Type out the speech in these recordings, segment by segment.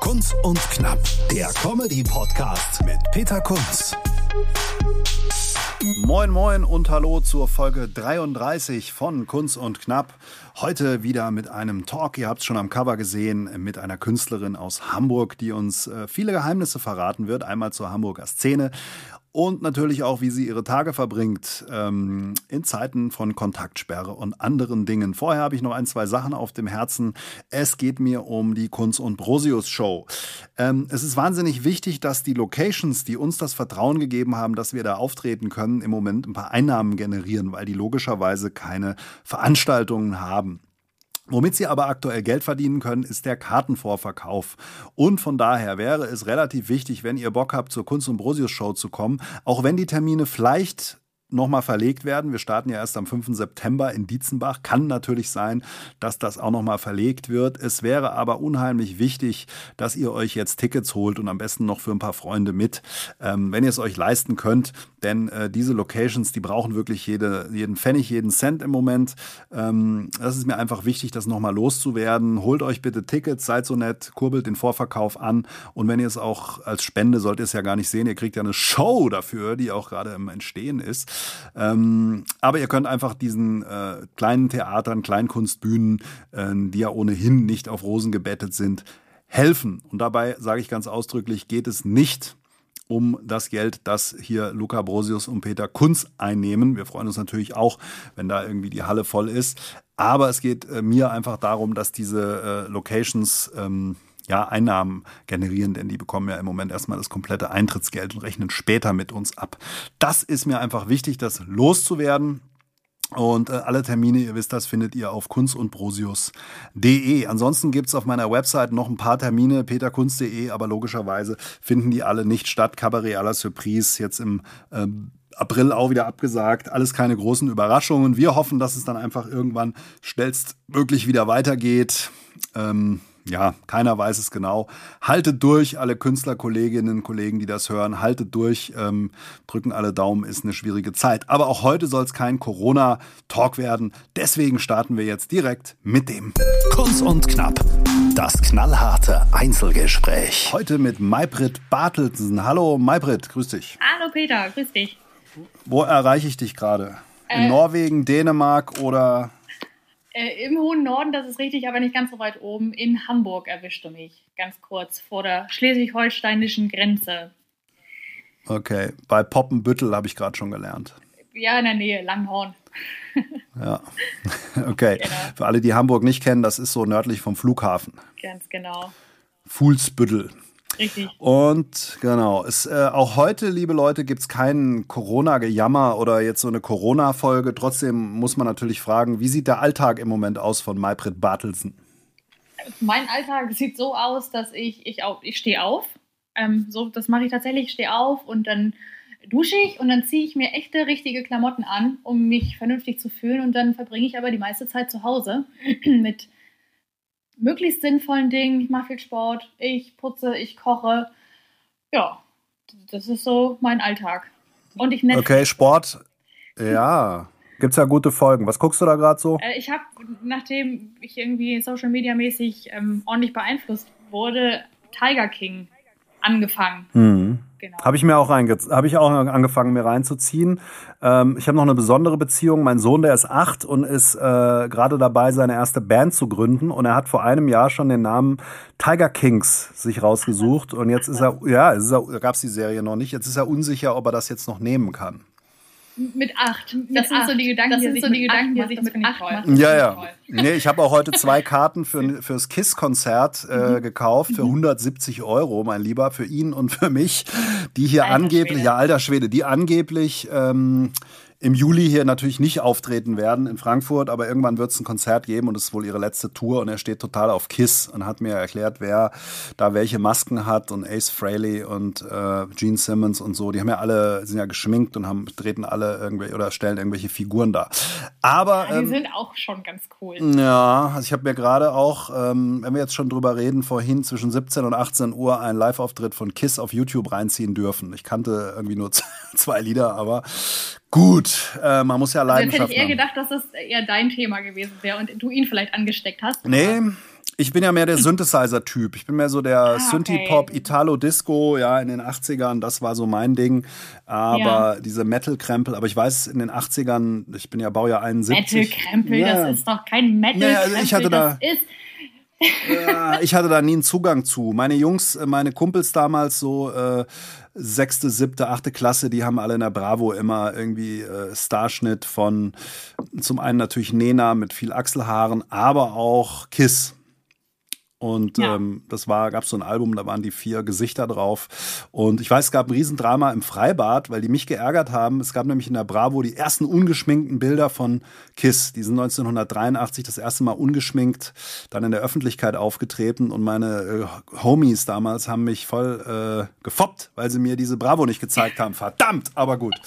Kunz und Knapp, der Comedy-Podcast mit Peter Kunz. Moin Moin und hallo zur Folge 33 von Kunz und Knapp. Heute wieder mit einem Talk, ihr habt es schon am Cover gesehen, mit einer Künstlerin aus Hamburg, die uns äh, viele Geheimnisse verraten wird. Einmal zur Hamburger Szene und natürlich auch, wie sie ihre Tage verbringt ähm, in Zeiten von Kontaktsperre und anderen Dingen. Vorher habe ich noch ein, zwei Sachen auf dem Herzen. Es geht mir um die Kunz und Brosius Show. Ähm, es ist wahnsinnig wichtig, dass die Locations, die uns das Vertrauen gegeben haben, dass wir da auftreten können, im Moment ein paar Einnahmen generieren, weil die logischerweise keine Veranstaltungen haben. Womit sie aber aktuell Geld verdienen können, ist der Kartenvorverkauf. Und von daher wäre es relativ wichtig, wenn ihr Bock habt, zur Kunst- und Brosius Show zu kommen, auch wenn die Termine vielleicht nochmal verlegt werden. Wir starten ja erst am 5. September in Dietzenbach. Kann natürlich sein, dass das auch nochmal verlegt wird. Es wäre aber unheimlich wichtig, dass ihr euch jetzt Tickets holt und am besten noch für ein paar Freunde mit, ähm, wenn ihr es euch leisten könnt. Denn äh, diese Locations, die brauchen wirklich jede, jeden Pfennig, jeden Cent im Moment. Ähm, das ist mir einfach wichtig, das nochmal loszuwerden. Holt euch bitte Tickets, seid so nett, kurbelt den Vorverkauf an. Und wenn ihr es auch als Spende, sollt ihr es ja gar nicht sehen, ihr kriegt ja eine Show dafür, die auch gerade im Entstehen ist. Ähm, aber ihr könnt einfach diesen äh, kleinen Theatern, Kleinkunstbühnen, äh, die ja ohnehin nicht auf Rosen gebettet sind, helfen. Und dabei sage ich ganz ausdrücklich, geht es nicht um das Geld, das hier Luca Brosius und Peter Kunz einnehmen. Wir freuen uns natürlich auch, wenn da irgendwie die Halle voll ist. Aber es geht äh, mir einfach darum, dass diese äh, Locations ähm, ja, Einnahmen generieren, denn die bekommen ja im Moment erstmal das komplette Eintrittsgeld und rechnen später mit uns ab. Das ist mir einfach wichtig, das loszuwerden. Und äh, alle Termine, ihr wisst das, findet ihr auf kunstundbrosius.de. Ansonsten gibt's auf meiner Website noch ein paar Termine, peterkunst.de, aber logischerweise finden die alle nicht statt. Cabaret à la Surprise jetzt im äh, April auch wieder abgesagt. Alles keine großen Überraschungen. Wir hoffen, dass es dann einfach irgendwann schnellstmöglich wieder weitergeht. Ähm, ja, keiner weiß es genau. Haltet durch, alle Künstlerkolleginnen und Kollegen, die das hören, haltet durch, ähm, drücken alle Daumen, ist eine schwierige Zeit. Aber auch heute soll es kein Corona-Talk werden. Deswegen starten wir jetzt direkt mit dem Kunst und Knapp. Das knallharte Einzelgespräch. Heute mit Maybrit Bartelsen. Hallo Maybrit, grüß dich. Hallo Peter, grüß dich. Wo erreiche ich dich gerade? In äh, Norwegen, Dänemark oder äh, Im hohen Norden, das ist richtig, aber nicht ganz so weit oben. In Hamburg erwischte mich, ganz kurz vor der schleswig-holsteinischen Grenze. Okay, bei Poppenbüttel habe ich gerade schon gelernt. Ja, in der Nähe, Langhorn. ja, okay. Genau. Für alle, die Hamburg nicht kennen, das ist so nördlich vom Flughafen. Ganz genau. Fuhlsbüttel. Richtig. Und genau, es, äh, auch heute, liebe Leute, gibt es keinen Corona-Gejammer oder jetzt so eine Corona-Folge. Trotzdem muss man natürlich fragen, wie sieht der Alltag im Moment aus von Maybrit Bartelsen? Mein Alltag sieht so aus, dass ich, ich, ich stehe auf. Ähm, so, das mache ich tatsächlich, ich stehe auf und dann dusche ich und dann ziehe ich mir echte, richtige Klamotten an, um mich vernünftig zu fühlen. Und dann verbringe ich aber die meiste Zeit zu Hause mit möglichst sinnvollen Dingen. Ich mache viel Sport, ich putze, ich koche. Ja, das ist so mein Alltag. Und ich Netflix. Okay, Sport. Ja. Gibt es ja gute Folgen. Was guckst du da gerade so? Äh, ich habe, nachdem ich irgendwie Social Media mäßig ähm, ordentlich beeinflusst wurde, Tiger King angefangen. Mhm. Genau. Habe ich mir auch habe ich auch angefangen mir reinzuziehen. Ähm, ich habe noch eine besondere Beziehung. Mein Sohn, der ist acht und ist äh, gerade dabei, seine erste Band zu gründen. Und er hat vor einem Jahr schon den Namen Tiger Kings sich rausgesucht. Und jetzt ist er, ja, gab es die Serie noch nicht. Jetzt ist er unsicher, ob er das jetzt noch nehmen kann. Mit acht. Das sind acht. so die Gedanken, das sind so die Gedanken, die sich mit acht machen. Ja, ja. Nee, ich habe auch heute zwei Karten für, fürs KISS-Konzert äh, mhm. gekauft für 170 mhm. Euro, mein Lieber, für ihn und für mich, die hier alter angeblich, Schwede. ja, alter Schwede, die angeblich ähm, im Juli hier natürlich nicht auftreten werden in Frankfurt, aber irgendwann wird es ein Konzert geben und es ist wohl ihre letzte Tour und er steht total auf Kiss und hat mir erklärt, wer da welche Masken hat und Ace Frehley und äh, Gene Simmons und so. Die haben ja alle, sind ja geschminkt und haben, treten alle irgendwelche oder stellen irgendwelche Figuren da. Aber. Ja, die ähm, sind auch schon ganz cool. Ja, also ich habe mir gerade auch, ähm, wenn wir jetzt schon drüber reden, vorhin zwischen 17 und 18 Uhr einen Live-Auftritt von Kiss auf YouTube reinziehen dürfen. Ich kannte irgendwie nur zwei Lieder, aber Gut, äh, man muss ja Leidenschaft also, Hätte ich eher gedacht, dass das eher dein Thema gewesen wäre und du ihn vielleicht angesteckt hast. Nee, ich bin ja mehr der Synthesizer-Typ. Ich bin mehr so der ah, Synthie-Pop, Italo-Disco, ja, in den 80ern, das war so mein Ding. Aber ja. diese Metal-Krempel, aber ich weiß, in den 80ern, ich bin ja Baujahr 71. Metal-Krempel, ja. das ist doch kein Metal-Krempel. Ja, also ich hatte da, ja, ich hatte da nie einen Zugang zu. Meine Jungs, äh, meine Kumpels damals so äh, sechste, siebte, achte Klasse, die haben alle in der Bravo immer irgendwie äh, Starschnitt von zum einen natürlich Nena mit viel Achselhaaren, aber auch Kiss. Und ja. ähm, das war, gab so ein Album, da waren die vier Gesichter drauf. Und ich weiß, es gab ein Riesendrama im Freibad, weil die mich geärgert haben. Es gab nämlich in der Bravo die ersten ungeschminkten Bilder von Kiss. Die sind 1983 das erste Mal ungeschminkt, dann in der Öffentlichkeit aufgetreten. Und meine äh, Homies damals haben mich voll äh, gefoppt, weil sie mir diese Bravo nicht gezeigt haben. Verdammt, aber gut.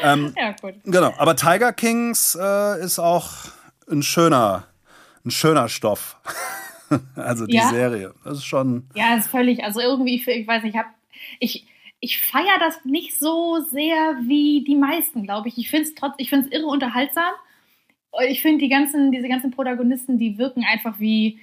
Ähm, ja, gut. Genau. Aber Tiger Kings äh, ist auch ein schöner, ein schöner Stoff. also die ja. Serie. Das ist schon. Ja, ist völlig. Also irgendwie, ich weiß nicht, ich habe. Ich, ich feiere das nicht so sehr wie die meisten, glaube ich. Ich finde es trotz, ich finde es irre unterhaltsam. Ich finde die ganzen, diese ganzen Protagonisten, die wirken einfach wie,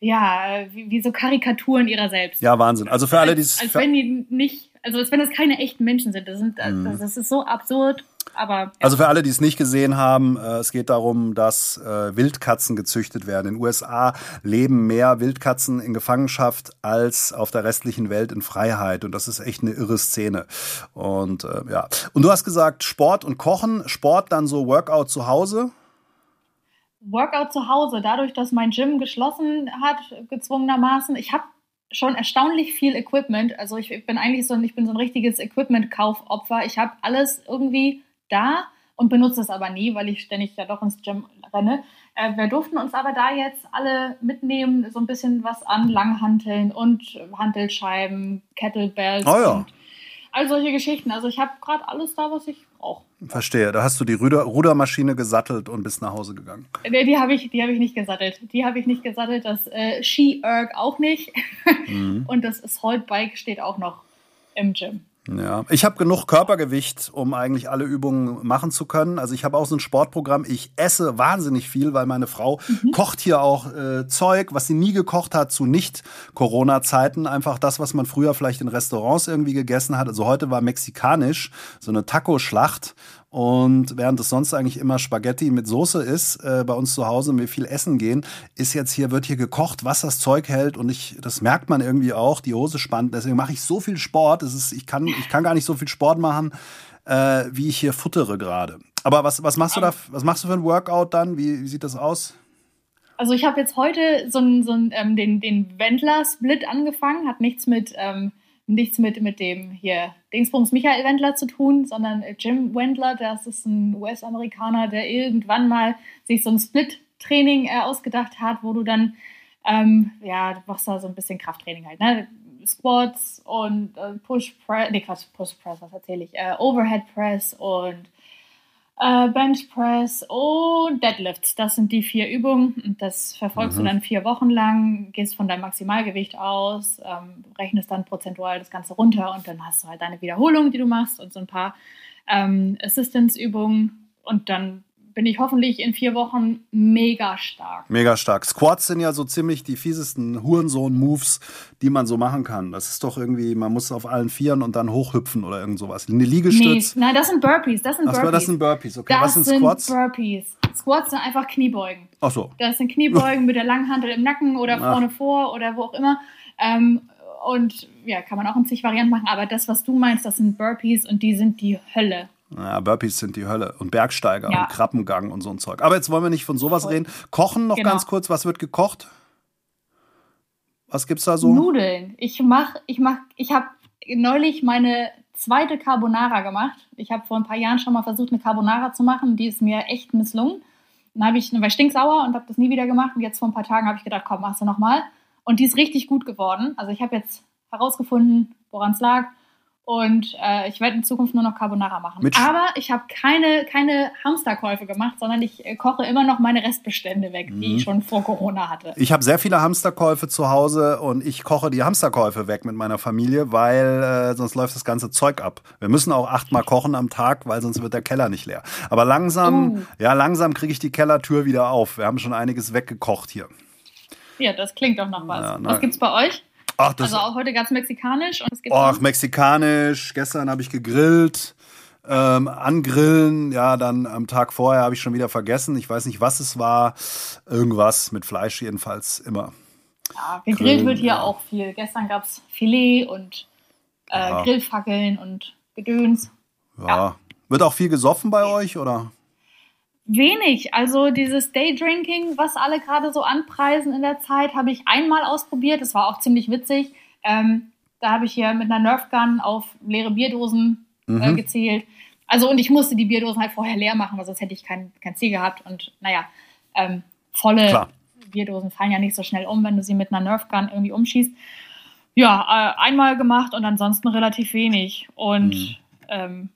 ja, wie, wie so Karikaturen ihrer selbst. Ja, Wahnsinn. Also für alle, die es. Als, als wenn die nicht, also als wenn das keine echten Menschen sind. Das, sind, mhm. das ist so absurd aber. Also für alle, die es nicht gesehen haben, äh, es geht darum, dass äh, Wildkatzen gezüchtet werden. In den USA leben mehr Wildkatzen in Gefangenschaft als auf der restlichen Welt in Freiheit. Und das ist echt eine irre Szene. Und äh, ja. Und du hast gesagt, Sport und Kochen. Sport dann so Workout zu Hause? Workout zu Hause, dadurch, dass mein Gym geschlossen hat, gezwungenermaßen. Ich habe schon erstaunlich viel Equipment. Also ich bin eigentlich so ein, ich bin so ein richtiges Equipment-Kaufopfer. Ich habe alles irgendwie da und benutze es aber nie, weil ich ständig ja doch ins Gym renne. Äh, wir durften uns aber da jetzt alle mitnehmen, so ein bisschen was an Langhanteln und Hantelscheiben, Kettlebells oh ja. und all solche Geschichten. Also ich habe gerade alles da, was ich brauche. Verstehe. Da hast du die Ruder Rudermaschine gesattelt und bist nach Hause gegangen. Nee, die habe ich, hab ich nicht gesattelt. Die habe ich nicht gesattelt. Das äh, Ski-Erg auch nicht. Mhm. Und das Assault-Bike steht auch noch im Gym. Ja, ich habe genug Körpergewicht, um eigentlich alle Übungen machen zu können. Also ich habe auch so ein Sportprogramm. Ich esse wahnsinnig viel, weil meine Frau mhm. kocht hier auch äh, Zeug, was sie nie gekocht hat zu Nicht-Corona-Zeiten. Einfach das, was man früher vielleicht in Restaurants irgendwie gegessen hat. Also heute war mexikanisch, so eine Taco-Schlacht. Und während es sonst eigentlich immer Spaghetti mit Soße ist, äh, bei uns zu Hause und wir viel essen gehen, ist jetzt hier, wird hier gekocht, was das Zeug hält. Und ich, das merkt man irgendwie auch, die Hose spannt. Deswegen mache ich so viel Sport. Das ist, ich kann, ich kann gar nicht so viel Sport machen, äh, wie ich hier futtere gerade. Aber was, was machst du da, was machst du für ein Workout dann? Wie, wie sieht das aus? Also ich habe jetzt heute so, so ähm, den, den Wendler-Split angefangen, hat nichts mit ähm, nichts mit, mit dem hier Dingsbums Michael Wendler zu tun, sondern Jim Wendler, das ist ein US-Amerikaner, der irgendwann mal sich so ein Split-Training äh, ausgedacht hat, wo du dann, ähm, ja, du machst da so ein bisschen Krafttraining halt, ne? Squats und äh, Push Press, nee, Quatsch, Push Press, was erzähle ich, äh, Overhead Press und äh, Bench Press und Deadlifts. Das sind die vier Übungen. Und das verfolgst mhm. du dann vier Wochen lang, gehst von deinem Maximalgewicht aus, ähm, rechnest dann prozentual das Ganze runter und dann hast du halt deine Wiederholung, die du machst und so ein paar ähm, Assistance-Übungen und dann bin ich hoffentlich in vier Wochen mega stark. Mega stark. Squats sind ja so ziemlich die fiesesten Hurensohn-Moves, die man so machen kann. Das ist doch irgendwie, man muss auf allen Vieren und dann hochhüpfen oder irgend sowas. Eine Liegestütz. Nee, nein, das sind Burpees. Das sind Burpees. Ach, das sind Burpees. Okay, das was sind Squats? Sind Burpees. Squats sind einfach Kniebeugen. Ach so. Das sind Kniebeugen mit der Langhantel im Nacken oder Ach. vorne vor oder wo auch immer. Ähm, und ja, kann man auch in zig Varianten machen. Aber das, was du meinst, das sind Burpees und die sind die Hölle. Ja, Burpees sind die Hölle. Und Bergsteiger ja. und Krabbengang und so ein Zeug. Aber jetzt wollen wir nicht von sowas reden. Kochen noch genau. ganz kurz. Was wird gekocht? Was gibt's da so? Nudeln. Ich mach, ich mach, ich habe neulich meine zweite Carbonara gemacht. Ich habe vor ein paar Jahren schon mal versucht, eine Carbonara zu machen. Die ist mir echt misslungen. Dann habe ich, war ich stinksauer und habe das nie wieder gemacht. Und jetzt vor ein paar Tagen habe ich gedacht, komm, machst du nochmal. Und die ist richtig gut geworden. Also ich habe jetzt herausgefunden, woran es lag. Und äh, ich werde in Zukunft nur noch Carbonara machen. Mit Aber ich habe keine, keine Hamsterkäufe gemacht, sondern ich äh, koche immer noch meine Restbestände weg, mhm. die ich schon vor Corona hatte. Ich habe sehr viele Hamsterkäufe zu Hause und ich koche die Hamsterkäufe weg mit meiner Familie, weil äh, sonst läuft das ganze Zeug ab. Wir müssen auch achtmal kochen am Tag, weil sonst wird der Keller nicht leer. Aber langsam, uh. ja, langsam kriege ich die Kellertür wieder auf. Wir haben schon einiges weggekocht hier. Ja, das klingt doch nach was. Ja, was gibt's bei euch? Ach, also auch heute gab es mexikanisch und es gibt. Ach, mexikanisch. Gestern habe ich gegrillt. Ähm, angrillen, ja, dann am Tag vorher habe ich schon wieder vergessen. Ich weiß nicht, was es war. Irgendwas mit Fleisch jedenfalls immer. Ja, gegrillt Grillen, wird hier ja. auch viel. Gestern gab es Filet und äh, ja. Grillfackeln und Gedöns. Ja. ja. Wird auch viel gesoffen bei euch, oder? Wenig. Also dieses Daydrinking, was alle gerade so anpreisen in der Zeit, habe ich einmal ausprobiert. Das war auch ziemlich witzig. Ähm, da habe ich hier mit einer Nerfgun auf leere Bierdosen äh, mhm. äh, gezählt. Also und ich musste die Bierdosen halt vorher leer machen, weil sonst hätte ich kein, kein Ziel gehabt. Und naja, ähm, volle Klar. Bierdosen fallen ja nicht so schnell um, wenn du sie mit einer Nerfgun irgendwie umschießt. Ja, äh, einmal gemacht und ansonsten relativ wenig. Und mhm. ähm,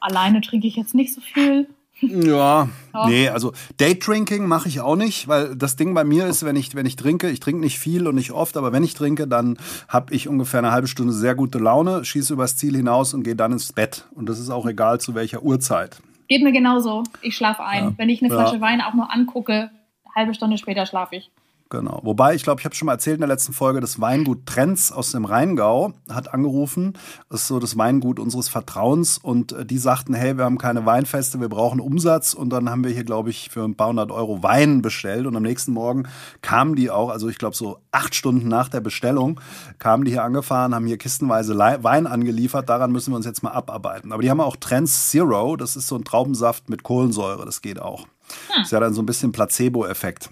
alleine trinke ich jetzt nicht so viel. Ja, oh. nee, also Date-Drinking mache ich auch nicht, weil das Ding bei mir ist, wenn ich, wenn ich trinke, ich trinke nicht viel und nicht oft, aber wenn ich trinke, dann habe ich ungefähr eine halbe Stunde sehr gute Laune, schieße übers Ziel hinaus und gehe dann ins Bett. Und das ist auch egal zu welcher Uhrzeit. Geht mir genauso. Ich schlafe ein. Ja. Wenn ich eine Flasche ja. Wein auch nur angucke, halbe Stunde später schlafe ich. Genau. Wobei, ich glaube, ich habe schon mal erzählt in der letzten Folge, das Weingut Trenz aus dem Rheingau hat angerufen. Das ist so das Weingut unseres Vertrauens. Und äh, die sagten, hey, wir haben keine Weinfeste, wir brauchen Umsatz. Und dann haben wir hier, glaube ich, für ein paar hundert Euro Wein bestellt. Und am nächsten Morgen kamen die auch, also ich glaube so acht Stunden nach der Bestellung, kamen die hier angefahren, haben hier kistenweise Wein angeliefert. Daran müssen wir uns jetzt mal abarbeiten. Aber die haben auch Trenz Zero. Das ist so ein Traubensaft mit Kohlensäure. Das geht auch. Hm. Ist ja dann so ein bisschen Placebo-Effekt.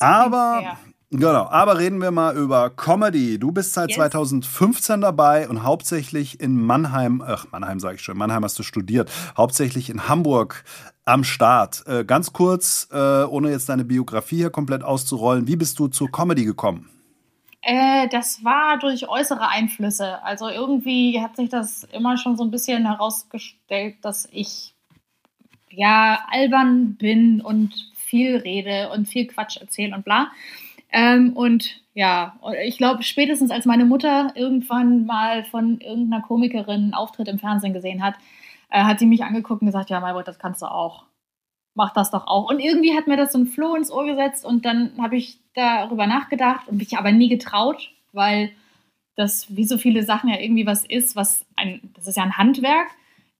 Aber Genau, aber reden wir mal über Comedy. Du bist seit yes. 2015 dabei und hauptsächlich in Mannheim, ach Mannheim sage ich schon, Mannheim hast du studiert, hauptsächlich in Hamburg am Start. Äh, ganz kurz, äh, ohne jetzt deine Biografie hier komplett auszurollen, wie bist du zur Comedy gekommen? Äh, das war durch äußere Einflüsse. Also irgendwie hat sich das immer schon so ein bisschen herausgestellt, dass ich ja albern bin und viel rede und viel Quatsch erzähle und bla. Ähm, und ja, ich glaube, spätestens als meine Mutter irgendwann mal von irgendeiner Komikerin einen Auftritt im Fernsehen gesehen hat, äh, hat sie mich angeguckt und gesagt, ja, Maybrit, das kannst du auch. Mach das doch auch. Und irgendwie hat mir das so ein Floh ins Ohr gesetzt und dann habe ich darüber nachgedacht und mich aber nie getraut, weil das wie so viele Sachen ja irgendwie was ist, was ein, das ist ja ein Handwerk.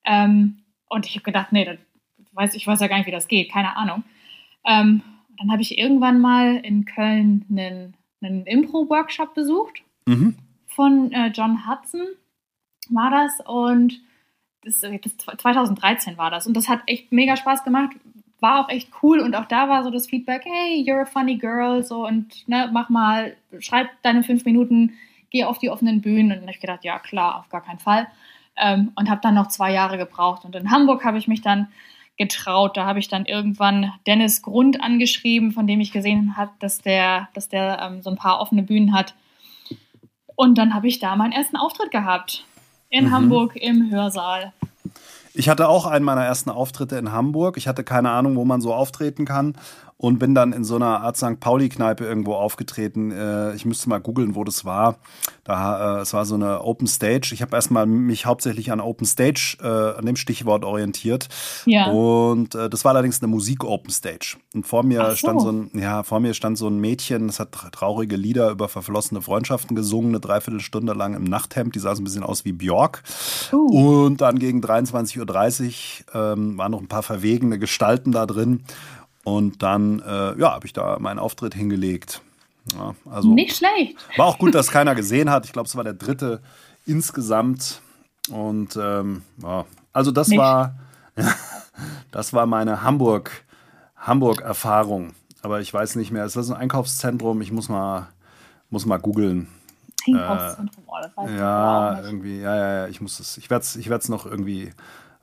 Ähm, und ich habe gedacht, nee, das weiß, ich weiß ja gar nicht, wie das geht, keine Ahnung. Ähm, dann habe ich irgendwann mal in Köln einen, einen Impro-Workshop besucht. Mhm. von äh, John Hudson war das und das, das, 2013 war das. Und das hat echt mega Spaß gemacht, war auch echt cool und auch da war so das Feedback, hey, you're a funny girl, so und ne, mach mal, schreib deine fünf Minuten, geh auf die offenen Bühnen. Und dann habe ich gedacht, ja klar, auf gar keinen Fall. Ähm, und habe dann noch zwei Jahre gebraucht. Und in Hamburg habe ich mich dann getraut. Da habe ich dann irgendwann Dennis Grund angeschrieben, von dem ich gesehen habe, dass der, dass der ähm, so ein paar offene Bühnen hat. Und dann habe ich da meinen ersten Auftritt gehabt. In mhm. Hamburg im Hörsaal. Ich hatte auch einen meiner ersten Auftritte in Hamburg. Ich hatte keine Ahnung, wo man so auftreten kann und bin dann in so einer Art St. Pauli-Kneipe irgendwo aufgetreten. Äh, ich müsste mal googeln, wo das war. Da, äh, es war so eine Open Stage. Ich habe erstmal mich hauptsächlich an Open Stage, äh, an dem Stichwort orientiert. Ja. Und äh, das war allerdings eine Musik-Open Stage. Und vor mir so. stand so ein, ja, vor mir stand so ein Mädchen, das hat traurige Lieder über verflossene Freundschaften gesungen, eine Dreiviertelstunde lang im Nachthemd. Die sah so ein bisschen aus wie Björk. Uh. Und dann gegen 23.30 Uhr ähm, waren noch ein paar verwegene Gestalten da drin. Und dann, äh, ja, habe ich da meinen Auftritt hingelegt. Ja, also Nicht schlecht. War auch gut, dass keiner gesehen hat. Ich glaube, es war der dritte insgesamt. Und ähm, ja, also das Nicht. war, das war meine Hamburg, Hamburg-Erfahrung. Aber ich weiß nicht mehr. Es ist ein Einkaufszentrum. Ich muss mal, muss mal googeln. Einkaufszentrum, oh, das weiß ja, irgendwie, ja, ja, ja, ich muss es, ich werde es ich noch irgendwie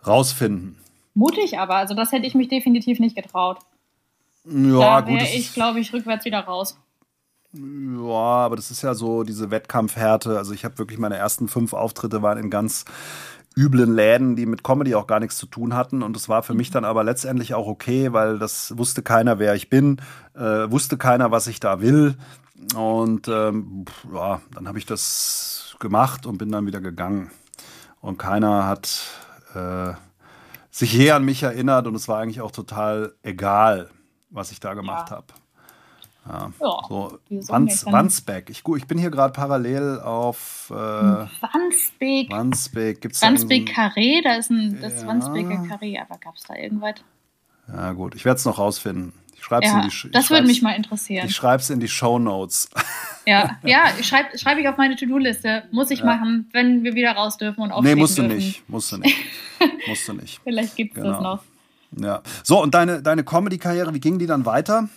rausfinden. Mutig aber, also das hätte ich mich definitiv nicht getraut. Ja, da wäre ich, glaube ich, rückwärts wieder raus. Ja, aber das ist ja so diese Wettkampfhärte. Also ich habe wirklich meine ersten fünf Auftritte waren in ganz üblen Läden, die mit Comedy auch gar nichts zu tun hatten. Und es war für mich dann aber letztendlich auch okay, weil das wusste keiner, wer ich bin, äh, wusste keiner, was ich da will. Und ähm, ja, dann habe ich das gemacht und bin dann wieder gegangen. Und keiner hat äh, sich je an mich erinnert und es war eigentlich auch total egal, was ich da gemacht ja. habe. Ja, ja so Wans, Wandsbek. Ich, ich bin hier gerade parallel auf äh, Wandsbek. Wandsbek. Gibt's Wandsbek Carré, da ist ein, das ja. Wandsbeker Carré, aber gab es da irgendwas? Ja, gut, ich werde es noch rausfinden. Ich schreib's ja, in die, das würde mich mal interessieren. Ich schreibe es in die Show Notes. Ja, ja, schreibe schreib ich auf meine To-Do-Liste. Muss ich ja. machen, wenn wir wieder raus dürfen und aufstehen Nee, musst du dürfen. nicht. Musst du nicht. musst du nicht. Vielleicht gibt es genau. das noch. Ja. So, und deine, deine Comedy-Karriere, wie ging die dann weiter?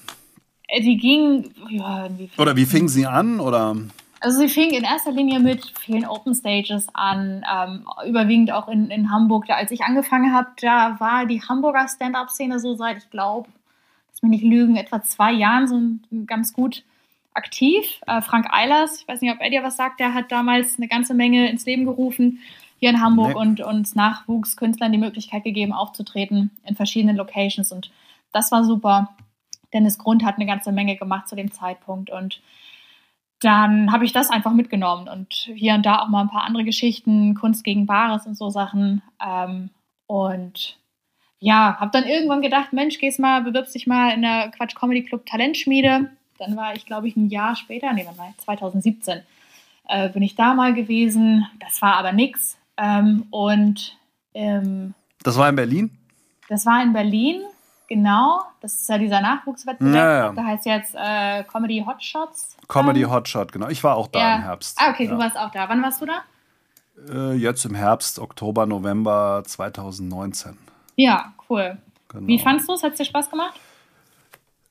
Äh, die ging, ja, Oder wie fing sie an? Oder? Also sie fing in erster Linie mit vielen Open Stages an, ähm, überwiegend auch in, in Hamburg. Da, als ich angefangen habe, da war die Hamburger Stand-up-Szene so seit, ich glaube, lass mich nicht lügen, etwa zwei Jahren so ganz gut aktiv. Äh, Frank Eilers, ich weiß nicht, ob er dir was sagt, der hat damals eine ganze Menge ins Leben gerufen hier in Hamburg nee. und uns Nachwuchskünstlern die Möglichkeit gegeben, aufzutreten in verschiedenen Locations. Und das war super. Dennis Grund hat eine ganze Menge gemacht zu dem Zeitpunkt und dann habe ich das einfach mitgenommen und hier und da auch mal ein paar andere Geschichten, Kunst gegen Bares und so Sachen. Ähm, und ja, habe dann irgendwann gedacht, Mensch, gehst mal, bewirbst dich mal in der Quatsch Comedy Club Talentschmiede. Dann war ich, glaube ich, ein Jahr später, nee, wann war ich? 2017, äh, bin ich da mal gewesen. Das war aber nix. Ähm, und ähm, das war in Berlin? Das war in Berlin. Genau, das ist ja dieser Nachwuchswettbewerb. Ja, ja. Da heißt jetzt äh, Comedy Hotshots. Comedy ähm, Hotshot, genau. Ich war auch da ja. im Herbst. Ah, okay, du warst auch da. Wann warst du da? Äh, jetzt im Herbst, Oktober, November 2019. Ja, cool. Genau. Wie fandest du es? Hat es dir Spaß gemacht?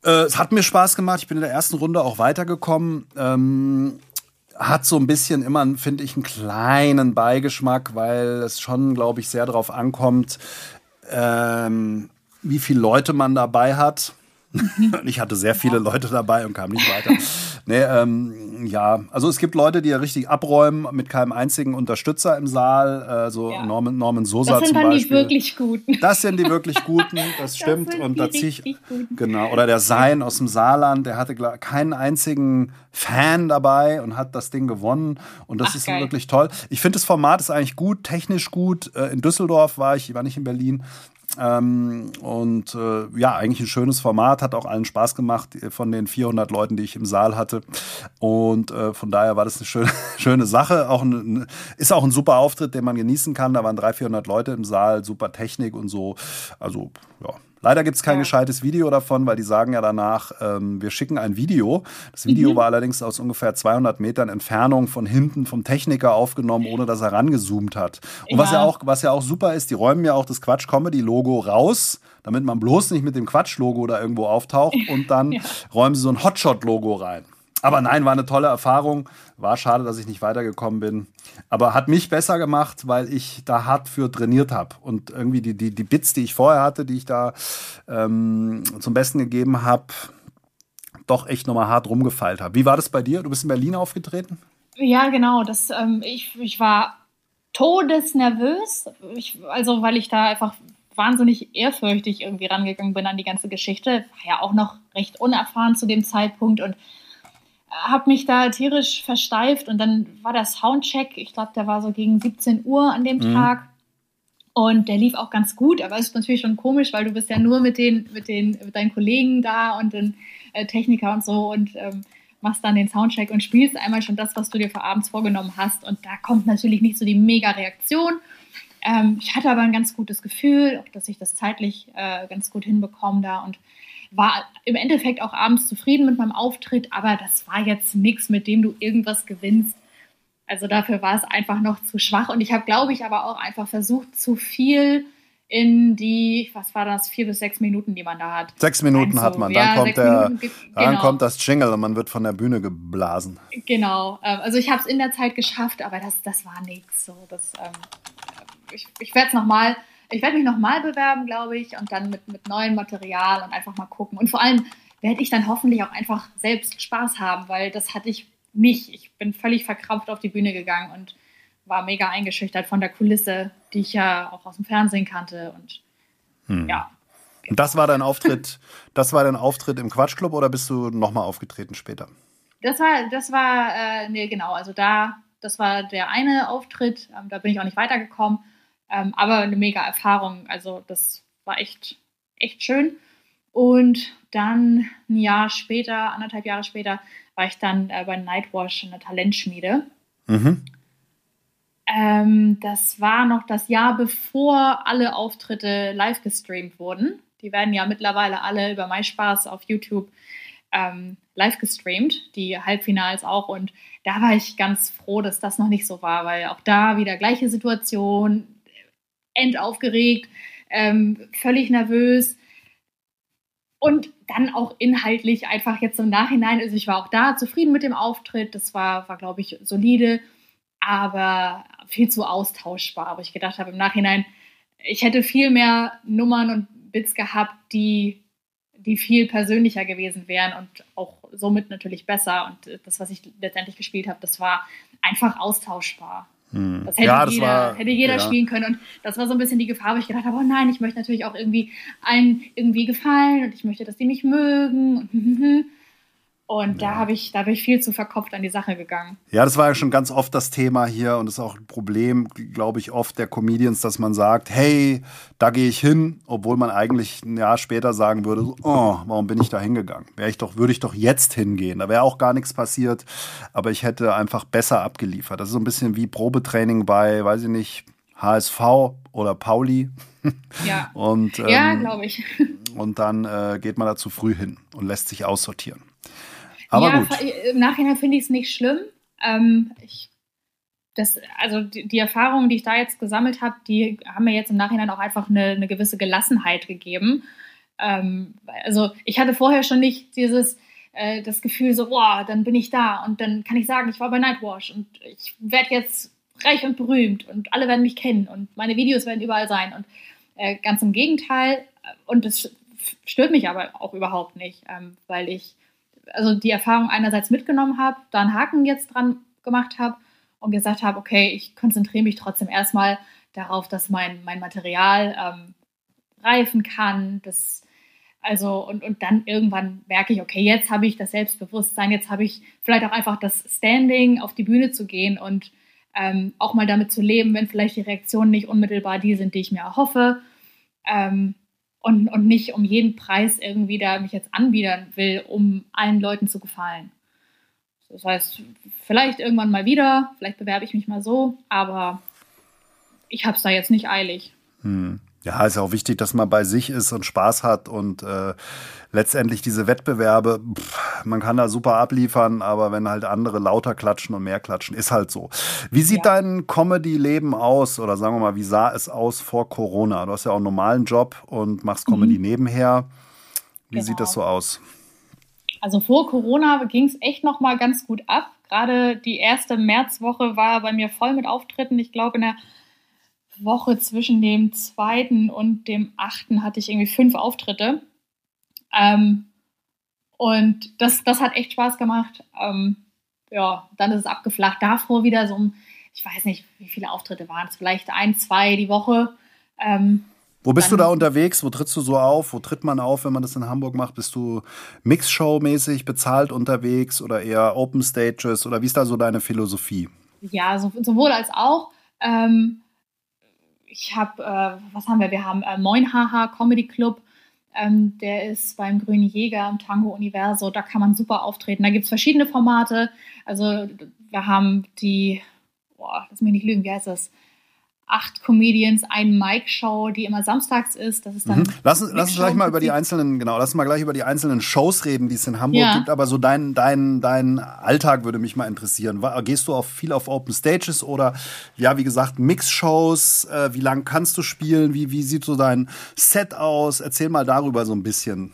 Äh, es hat mir Spaß gemacht. Ich bin in der ersten Runde auch weitergekommen. Ähm, hat so ein bisschen immer, finde ich, einen kleinen Beigeschmack, weil es schon, glaube ich, sehr darauf ankommt, ähm, wie viele Leute man dabei hat. ich hatte sehr viele Leute dabei und kam nicht weiter. Nee, ähm, ja, also es gibt Leute, die ja richtig abräumen mit keinem einzigen Unterstützer im Saal, äh, so ja. Norman, Norman Sosa zum Beispiel. Das sind dann die wirklich Guten. Das sind die wirklich Guten, das stimmt. Das und da ziehe ich, genau, oder der Sein aus dem Saarland, der hatte keinen einzigen Fan dabei und hat das Ding gewonnen und das Ach, ist geil. wirklich toll. Ich finde das Format ist eigentlich gut, technisch gut. Äh, in Düsseldorf war ich, ich war nicht in Berlin, ähm, und äh, ja, eigentlich ein schönes Format, hat auch allen Spaß gemacht äh, von den 400 Leuten, die ich im Saal hatte. Und äh, von daher war das eine schöne, schöne Sache. Auch ein, ist auch ein super Auftritt, den man genießen kann. Da waren 300, 400 Leute im Saal, super Technik und so. Also ja, Leider gibt es kein ja. gescheites Video davon, weil die sagen ja danach, ähm, wir schicken ein Video. Das Video mhm. war allerdings aus ungefähr 200 Metern Entfernung von hinten vom Techniker aufgenommen, ohne dass er rangezoomt hat. Und ja. was ja auch, was ja auch super ist, die räumen ja auch das Quatsch Comedy Logo raus, damit man bloß nicht mit dem Quatsch Logo da irgendwo auftaucht und dann ja. räumen sie so ein Hotshot Logo rein. Aber nein, war eine tolle Erfahrung. War schade, dass ich nicht weitergekommen bin. Aber hat mich besser gemacht, weil ich da hart für trainiert habe. Und irgendwie die, die, die Bits, die ich vorher hatte, die ich da ähm, zum Besten gegeben habe, doch echt nochmal hart rumgefeilt habe. Wie war das bei dir? Du bist in Berlin aufgetreten? Ja, genau. Das, ähm, ich, ich war todesnervös. Ich, also, weil ich da einfach wahnsinnig ehrfürchtig irgendwie rangegangen bin an die ganze Geschichte. War ja auch noch recht unerfahren zu dem Zeitpunkt und habe mich da tierisch versteift und dann war der Soundcheck, ich glaube, der war so gegen 17 Uhr an dem mhm. Tag. Und der lief auch ganz gut, aber es ist natürlich schon komisch, weil du bist ja nur mit den, mit den, mit deinen Kollegen da und den äh, Techniker und so und ähm, machst dann den Soundcheck und spielst einmal schon das, was du dir für abends vorgenommen hast. Und da kommt natürlich nicht so die Mega-Reaktion. Ähm, ich hatte aber ein ganz gutes Gefühl, dass ich das zeitlich äh, ganz gut hinbekomme da und war im Endeffekt auch abends zufrieden mit meinem Auftritt, aber das war jetzt nichts, mit dem du irgendwas gewinnst. Also dafür war es einfach noch zu schwach und ich habe, glaube ich, aber auch einfach versucht, zu viel in die, was war das, vier bis sechs Minuten, die man da hat. Sechs Minuten hat man, dann, ja, kommt, der, Minuten, dann genau. kommt das Jingle und man wird von der Bühne geblasen. Genau, ähm, also ich habe es in der Zeit geschafft, aber das, das war nichts. So, das, ähm, ich ich werde es nochmal, ich werde mich nochmal bewerben, glaube ich, und dann mit, mit neuem Material und einfach mal gucken. Und vor allem werde ich dann hoffentlich auch einfach selbst Spaß haben, weil das hatte ich nicht. Ich bin völlig verkrampft auf die Bühne gegangen und war mega eingeschüchtert von der Kulisse, die ich ja auch aus dem Fernsehen kannte. Und hm. ja. Und das war dein Auftritt, das war dein Auftritt im Quatschclub oder bist du nochmal aufgetreten später? Das war, das war, äh, nee, genau, also da, das war der eine Auftritt, ähm, da bin ich auch nicht weitergekommen, ähm, aber eine mega Erfahrung, also das war echt, echt schön. Und dann ein Jahr später, anderthalb Jahre später, war ich dann äh, bei Nightwash in der Talentschmiede. Mhm. Ähm, das war noch das Jahr, bevor alle Auftritte live gestreamt wurden. Die werden ja mittlerweile alle über MySpaß auf YouTube ähm, live gestreamt, die Halbfinals auch. Und da war ich ganz froh, dass das noch nicht so war, weil auch da wieder gleiche Situation, endaufgeregt, ähm, völlig nervös. Und dann auch inhaltlich einfach jetzt im Nachhinein, also ich war auch da zufrieden mit dem Auftritt, das war, war glaube ich, solide aber viel zu austauschbar. Aber ich gedacht habe im Nachhinein, ich hätte viel mehr Nummern und Bits gehabt, die, die viel persönlicher gewesen wären und auch somit natürlich besser. Und das, was ich letztendlich gespielt habe, das war einfach austauschbar. Hm. Das hätte ja, das jeder, war, hätte jeder ja. spielen können. Und das war so ein bisschen die Gefahr, wo ich gedacht habe, oh nein, ich möchte natürlich auch irgendwie allen irgendwie gefallen und ich möchte, dass die mich mögen. Und und ja. da habe ich, da ich viel zu verkopft an die Sache gegangen. Ja, das war ja schon ganz oft das Thema hier und ist auch ein Problem, glaube ich, oft der Comedians, dass man sagt, hey, da gehe ich hin, obwohl man eigentlich ein Jahr später sagen würde, oh, warum bin ich da hingegangen? Wäre ich doch, würde ich doch jetzt hingehen. Da wäre auch gar nichts passiert, aber ich hätte einfach besser abgeliefert. Das ist so ein bisschen wie Probetraining bei, weiß ich nicht, HSV oder Pauli. Ja, und, ähm, ja glaube ich. Und dann äh, geht man da zu früh hin und lässt sich aussortieren. Aber ja, gut. Im Nachhinein finde ich es nicht schlimm. Ähm, ich, das, also die, die, Erfahrungen, die ich da jetzt gesammelt habe, die haben mir jetzt im Nachhinein auch einfach eine, eine gewisse Gelassenheit gegeben. Ähm, also ich hatte vorher schon nicht dieses äh, das Gefühl so, boah, dann bin ich da und dann kann ich sagen, ich war bei Nightwash und ich werde jetzt reich und berühmt und alle werden mich kennen und meine Videos werden überall sein und äh, ganz im Gegenteil und das stört mich aber auch überhaupt nicht, ähm, weil ich also die Erfahrung einerseits mitgenommen habe, da einen Haken jetzt dran gemacht habe und gesagt habe, okay, ich konzentriere mich trotzdem erstmal darauf, dass mein, mein Material ähm, reifen kann, das also und, und dann irgendwann merke ich, okay, jetzt habe ich das Selbstbewusstsein, jetzt habe ich vielleicht auch einfach das Standing, auf die Bühne zu gehen und ähm, auch mal damit zu leben, wenn vielleicht die Reaktionen nicht unmittelbar die sind, die ich mir erhoffe. Ähm, und, und nicht um jeden Preis irgendwie da mich jetzt anbiedern will, um allen Leuten zu gefallen. Das heißt, vielleicht irgendwann mal wieder, vielleicht bewerbe ich mich mal so, aber ich habe es da jetzt nicht eilig. Hm. Ja, ist ja auch wichtig, dass man bei sich ist und Spaß hat und äh, letztendlich diese Wettbewerbe, pff, man kann da super abliefern, aber wenn halt andere lauter klatschen und mehr klatschen, ist halt so. Wie sieht ja. dein Comedy-Leben aus oder sagen wir mal, wie sah es aus vor Corona? Du hast ja auch einen normalen Job und machst Comedy mhm. nebenher. Wie genau. sieht das so aus? Also vor Corona ging es echt noch mal ganz gut ab. Gerade die erste Märzwoche war bei mir voll mit Auftritten. Ich glaube, in der Woche zwischen dem zweiten und dem achten hatte ich irgendwie fünf Auftritte. Ähm, und das, das hat echt Spaß gemacht. Ähm, ja, dann ist es abgeflacht. Davor wieder so um, ich weiß nicht, wie viele Auftritte waren es, vielleicht ein, zwei die Woche. Ähm, wo bist du da unterwegs? Wo trittst du so auf? Wo tritt man auf, wenn man das in Hamburg macht? Bist du Mixshow-mäßig bezahlt unterwegs oder eher Open Stages? Oder wie ist da so deine Philosophie? Ja, so, sowohl als auch. Ähm, ich habe, äh, was haben wir? Wir haben äh, Moin Haha Comedy Club. Ähm, der ist beim Grünen Jäger im Tango Universo. Da kann man super auftreten. Da gibt es verschiedene Formate. Also wir haben die, boah, lass mich nicht lügen, wie heißt das? Acht Comedians, ein Mike-Show, die immer samstags ist. Das ist dann. Mhm. Lass, lass uns gleich mal über die einzelnen, genau, lass uns mal gleich über die einzelnen Shows reden, die es in Hamburg ja. gibt. Aber so dein, dein, dein Alltag würde mich mal interessieren. Gehst du auf viel auf Open Stages oder ja, wie gesagt, Mix-Shows? Äh, wie lange kannst du spielen? Wie, wie sieht so dein Set aus? Erzähl mal darüber so ein bisschen.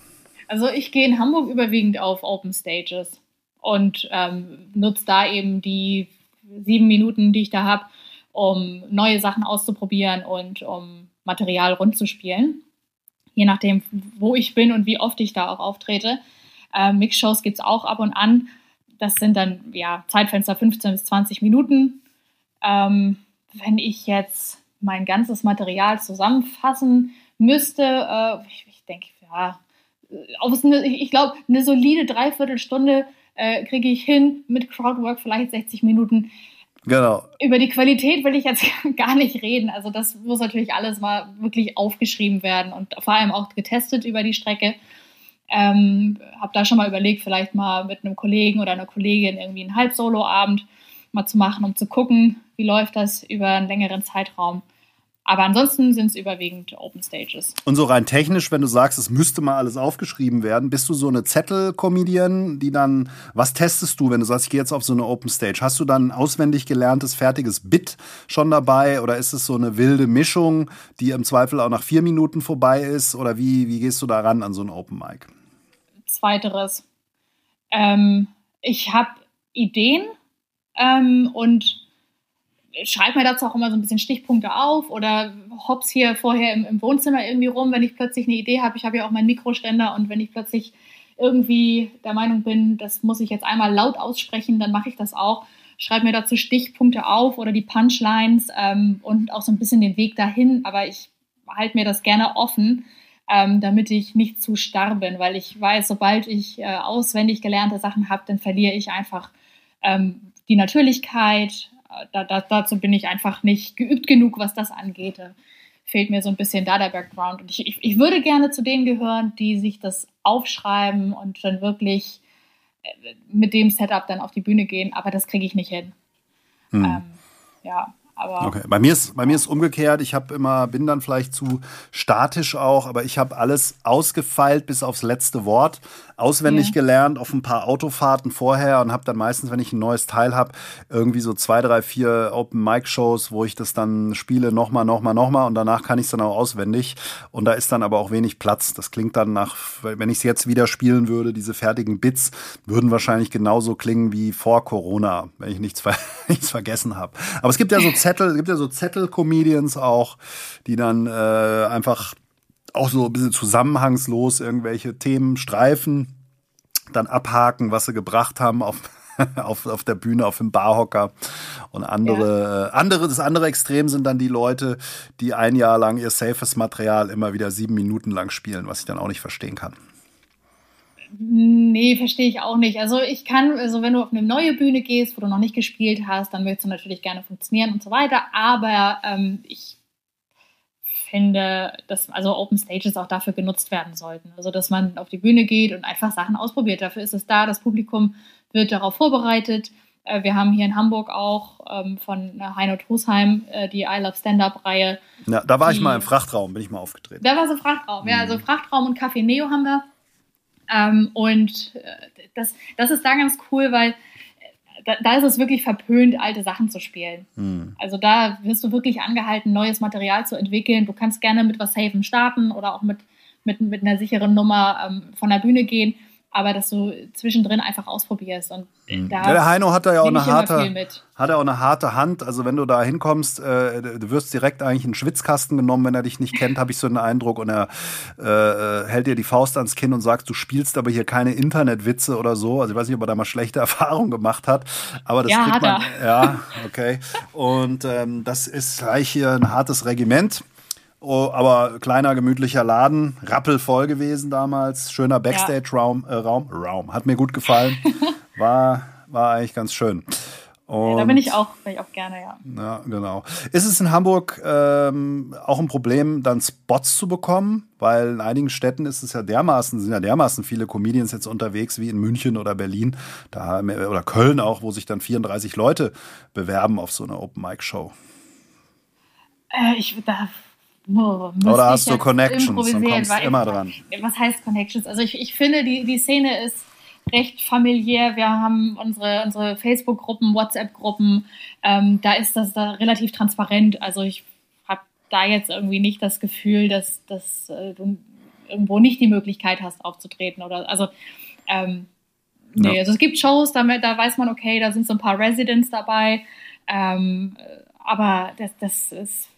Also ich gehe in Hamburg überwiegend auf Open Stages und ähm, nutze da eben die sieben Minuten, die ich da habe um neue Sachen auszuprobieren und um Material rund zu spielen. Je nachdem, wo ich bin und wie oft ich da auch auftrete. Äh, Mixshows gibt es auch ab und an. Das sind dann ja Zeitfenster 15 bis 20 Minuten. Ähm, wenn ich jetzt mein ganzes Material zusammenfassen müsste, äh, ich, ich denke, ja, eine, ich glaube, eine solide Dreiviertelstunde äh, kriege ich hin mit Crowdwork, vielleicht 60 Minuten. Genau. Über die Qualität will ich jetzt gar nicht reden. Also das muss natürlich alles mal wirklich aufgeschrieben werden und vor allem auch getestet über die Strecke. Ähm, habe da schon mal überlegt, vielleicht mal mit einem Kollegen oder einer Kollegin irgendwie einen Halbsolo-Abend mal zu machen, um zu gucken, wie läuft das über einen längeren Zeitraum. Aber ansonsten sind es überwiegend Open Stages. Und so rein technisch, wenn du sagst, es müsste mal alles aufgeschrieben werden, bist du so eine Zettel-Comedian, die dann, was testest du, wenn du sagst, ich gehe jetzt auf so eine Open Stage? Hast du dann ein auswendig gelerntes, fertiges Bit schon dabei oder ist es so eine wilde Mischung, die im Zweifel auch nach vier Minuten vorbei ist? Oder wie, wie gehst du da ran an so ein Open Mic? Zweiteres. Ähm, ich habe Ideen ähm, und schreibe mir dazu auch immer so ein bisschen Stichpunkte auf oder hops hier vorher im, im Wohnzimmer irgendwie rum, wenn ich plötzlich eine Idee habe. Ich habe ja auch meinen Mikroständer und wenn ich plötzlich irgendwie der Meinung bin, das muss ich jetzt einmal laut aussprechen, dann mache ich das auch. Schreibe mir dazu Stichpunkte auf oder die Punchlines ähm, und auch so ein bisschen den Weg dahin, aber ich halte mir das gerne offen, ähm, damit ich nicht zu starr bin, weil ich weiß, sobald ich äh, auswendig gelernte Sachen habe, dann verliere ich einfach ähm, die Natürlichkeit, da, da, dazu bin ich einfach nicht geübt genug, was das angeht. Da fehlt mir so ein bisschen da der Background. Und ich, ich, ich würde gerne zu denen gehören, die sich das aufschreiben und dann wirklich äh, mit dem Setup dann auf die Bühne gehen, aber das kriege ich nicht hin. Hm. Ähm, ja. Aber okay. Bei mir ist bei mir ist umgekehrt. Ich habe immer bin dann vielleicht zu statisch auch, aber ich habe alles ausgefeilt bis aufs letzte Wort, auswendig ja. gelernt auf ein paar Autofahrten vorher und habe dann meistens, wenn ich ein neues Teil habe, irgendwie so zwei, drei, vier Open Mic Shows, wo ich das dann spiele, nochmal, nochmal, nochmal und danach kann ich es dann auch auswendig und da ist dann aber auch wenig Platz. Das klingt dann nach, wenn ich es jetzt wieder spielen würde, diese fertigen Bits würden wahrscheinlich genauso klingen wie vor Corona, wenn ich nichts, ver nichts vergessen habe. Aber es gibt ja so Zettel, es gibt ja so Zettel-Comedians auch, die dann äh, einfach auch so ein bisschen zusammenhangslos irgendwelche Themen streifen, dann abhaken, was sie gebracht haben auf, auf, auf der Bühne, auf dem Barhocker. Und andere, ja. Äh, andere, das andere Extrem sind dann die Leute, die ein Jahr lang ihr safes Material immer wieder sieben Minuten lang spielen, was ich dann auch nicht verstehen kann. Nee, verstehe ich auch nicht. Also ich kann, also wenn du auf eine neue Bühne gehst, wo du noch nicht gespielt hast, dann möchtest du natürlich gerne funktionieren und so weiter. Aber ähm, ich finde, dass also Open Stages auch dafür genutzt werden sollten. Also dass man auf die Bühne geht und einfach Sachen ausprobiert. Dafür ist es da. Das Publikum wird darauf vorbereitet. Äh, wir haben hier in Hamburg auch ähm, von Heino Trusheim äh, die I Love Stand-Up-Reihe. Ja, da war die, ich mal im Frachtraum, bin ich mal aufgetreten. Da war so Frachtraum, mhm. ja, also Frachtraum und Café Neo haben wir. Ähm, und äh, das, das ist da ganz cool, weil äh, da, da, ist es wirklich verpönt, alte Sachen zu spielen. Hm. Also da wirst du wirklich angehalten, neues Material zu entwickeln. Du kannst gerne mit was Safem starten oder auch mit, mit, mit einer sicheren Nummer ähm, von der Bühne gehen aber dass du zwischendrin einfach ausprobierst. Und mhm. da ja, der Heino hat da ja auch eine harte, hat er auch eine harte Hand. Also wenn du da hinkommst, äh, du wirst direkt eigentlich in den Schwitzkasten genommen, wenn er dich nicht kennt, habe ich so den Eindruck. Und er äh, hält dir die Faust ans Kinn und sagt, du spielst aber hier keine Internetwitze oder so. Also ich weiß nicht, ob er da mal schlechte Erfahrungen gemacht hat. Aber das ja, kriegt man. Er. Ja, okay. Und ähm, das ist gleich hier ein hartes Regiment. Oh, aber kleiner, gemütlicher Laden, rappelvoll gewesen damals. Schöner Backstage-Raum. Äh, Raum, Raum. Hat mir gut gefallen. War, war eigentlich ganz schön. Und, da bin ich auch, bin ich auch gerne, ja. Ja, genau. Ist es in Hamburg ähm, auch ein Problem, dann Spots zu bekommen? Weil in einigen Städten ist es ja dermaßen, sind ja dermaßen viele Comedians jetzt unterwegs, wie in München oder Berlin, da, oder Köln auch, wo sich dann 34 Leute bewerben auf so eine Open-Mic-Show. Äh, ich da Oh, Oder hast du Connections und kommst immer dran? Was heißt Connections? Also ich, ich finde, die, die Szene ist recht familiär. Wir haben unsere, unsere Facebook-Gruppen, WhatsApp-Gruppen. Ähm, da ist das da relativ transparent. Also ich habe da jetzt irgendwie nicht das Gefühl, dass, dass äh, du irgendwo nicht die Möglichkeit hast, aufzutreten. Oder also ähm, nee, ja. also es gibt Shows, da, da weiß man, okay, da sind so ein paar Residents dabei. Ähm, aber das, das ist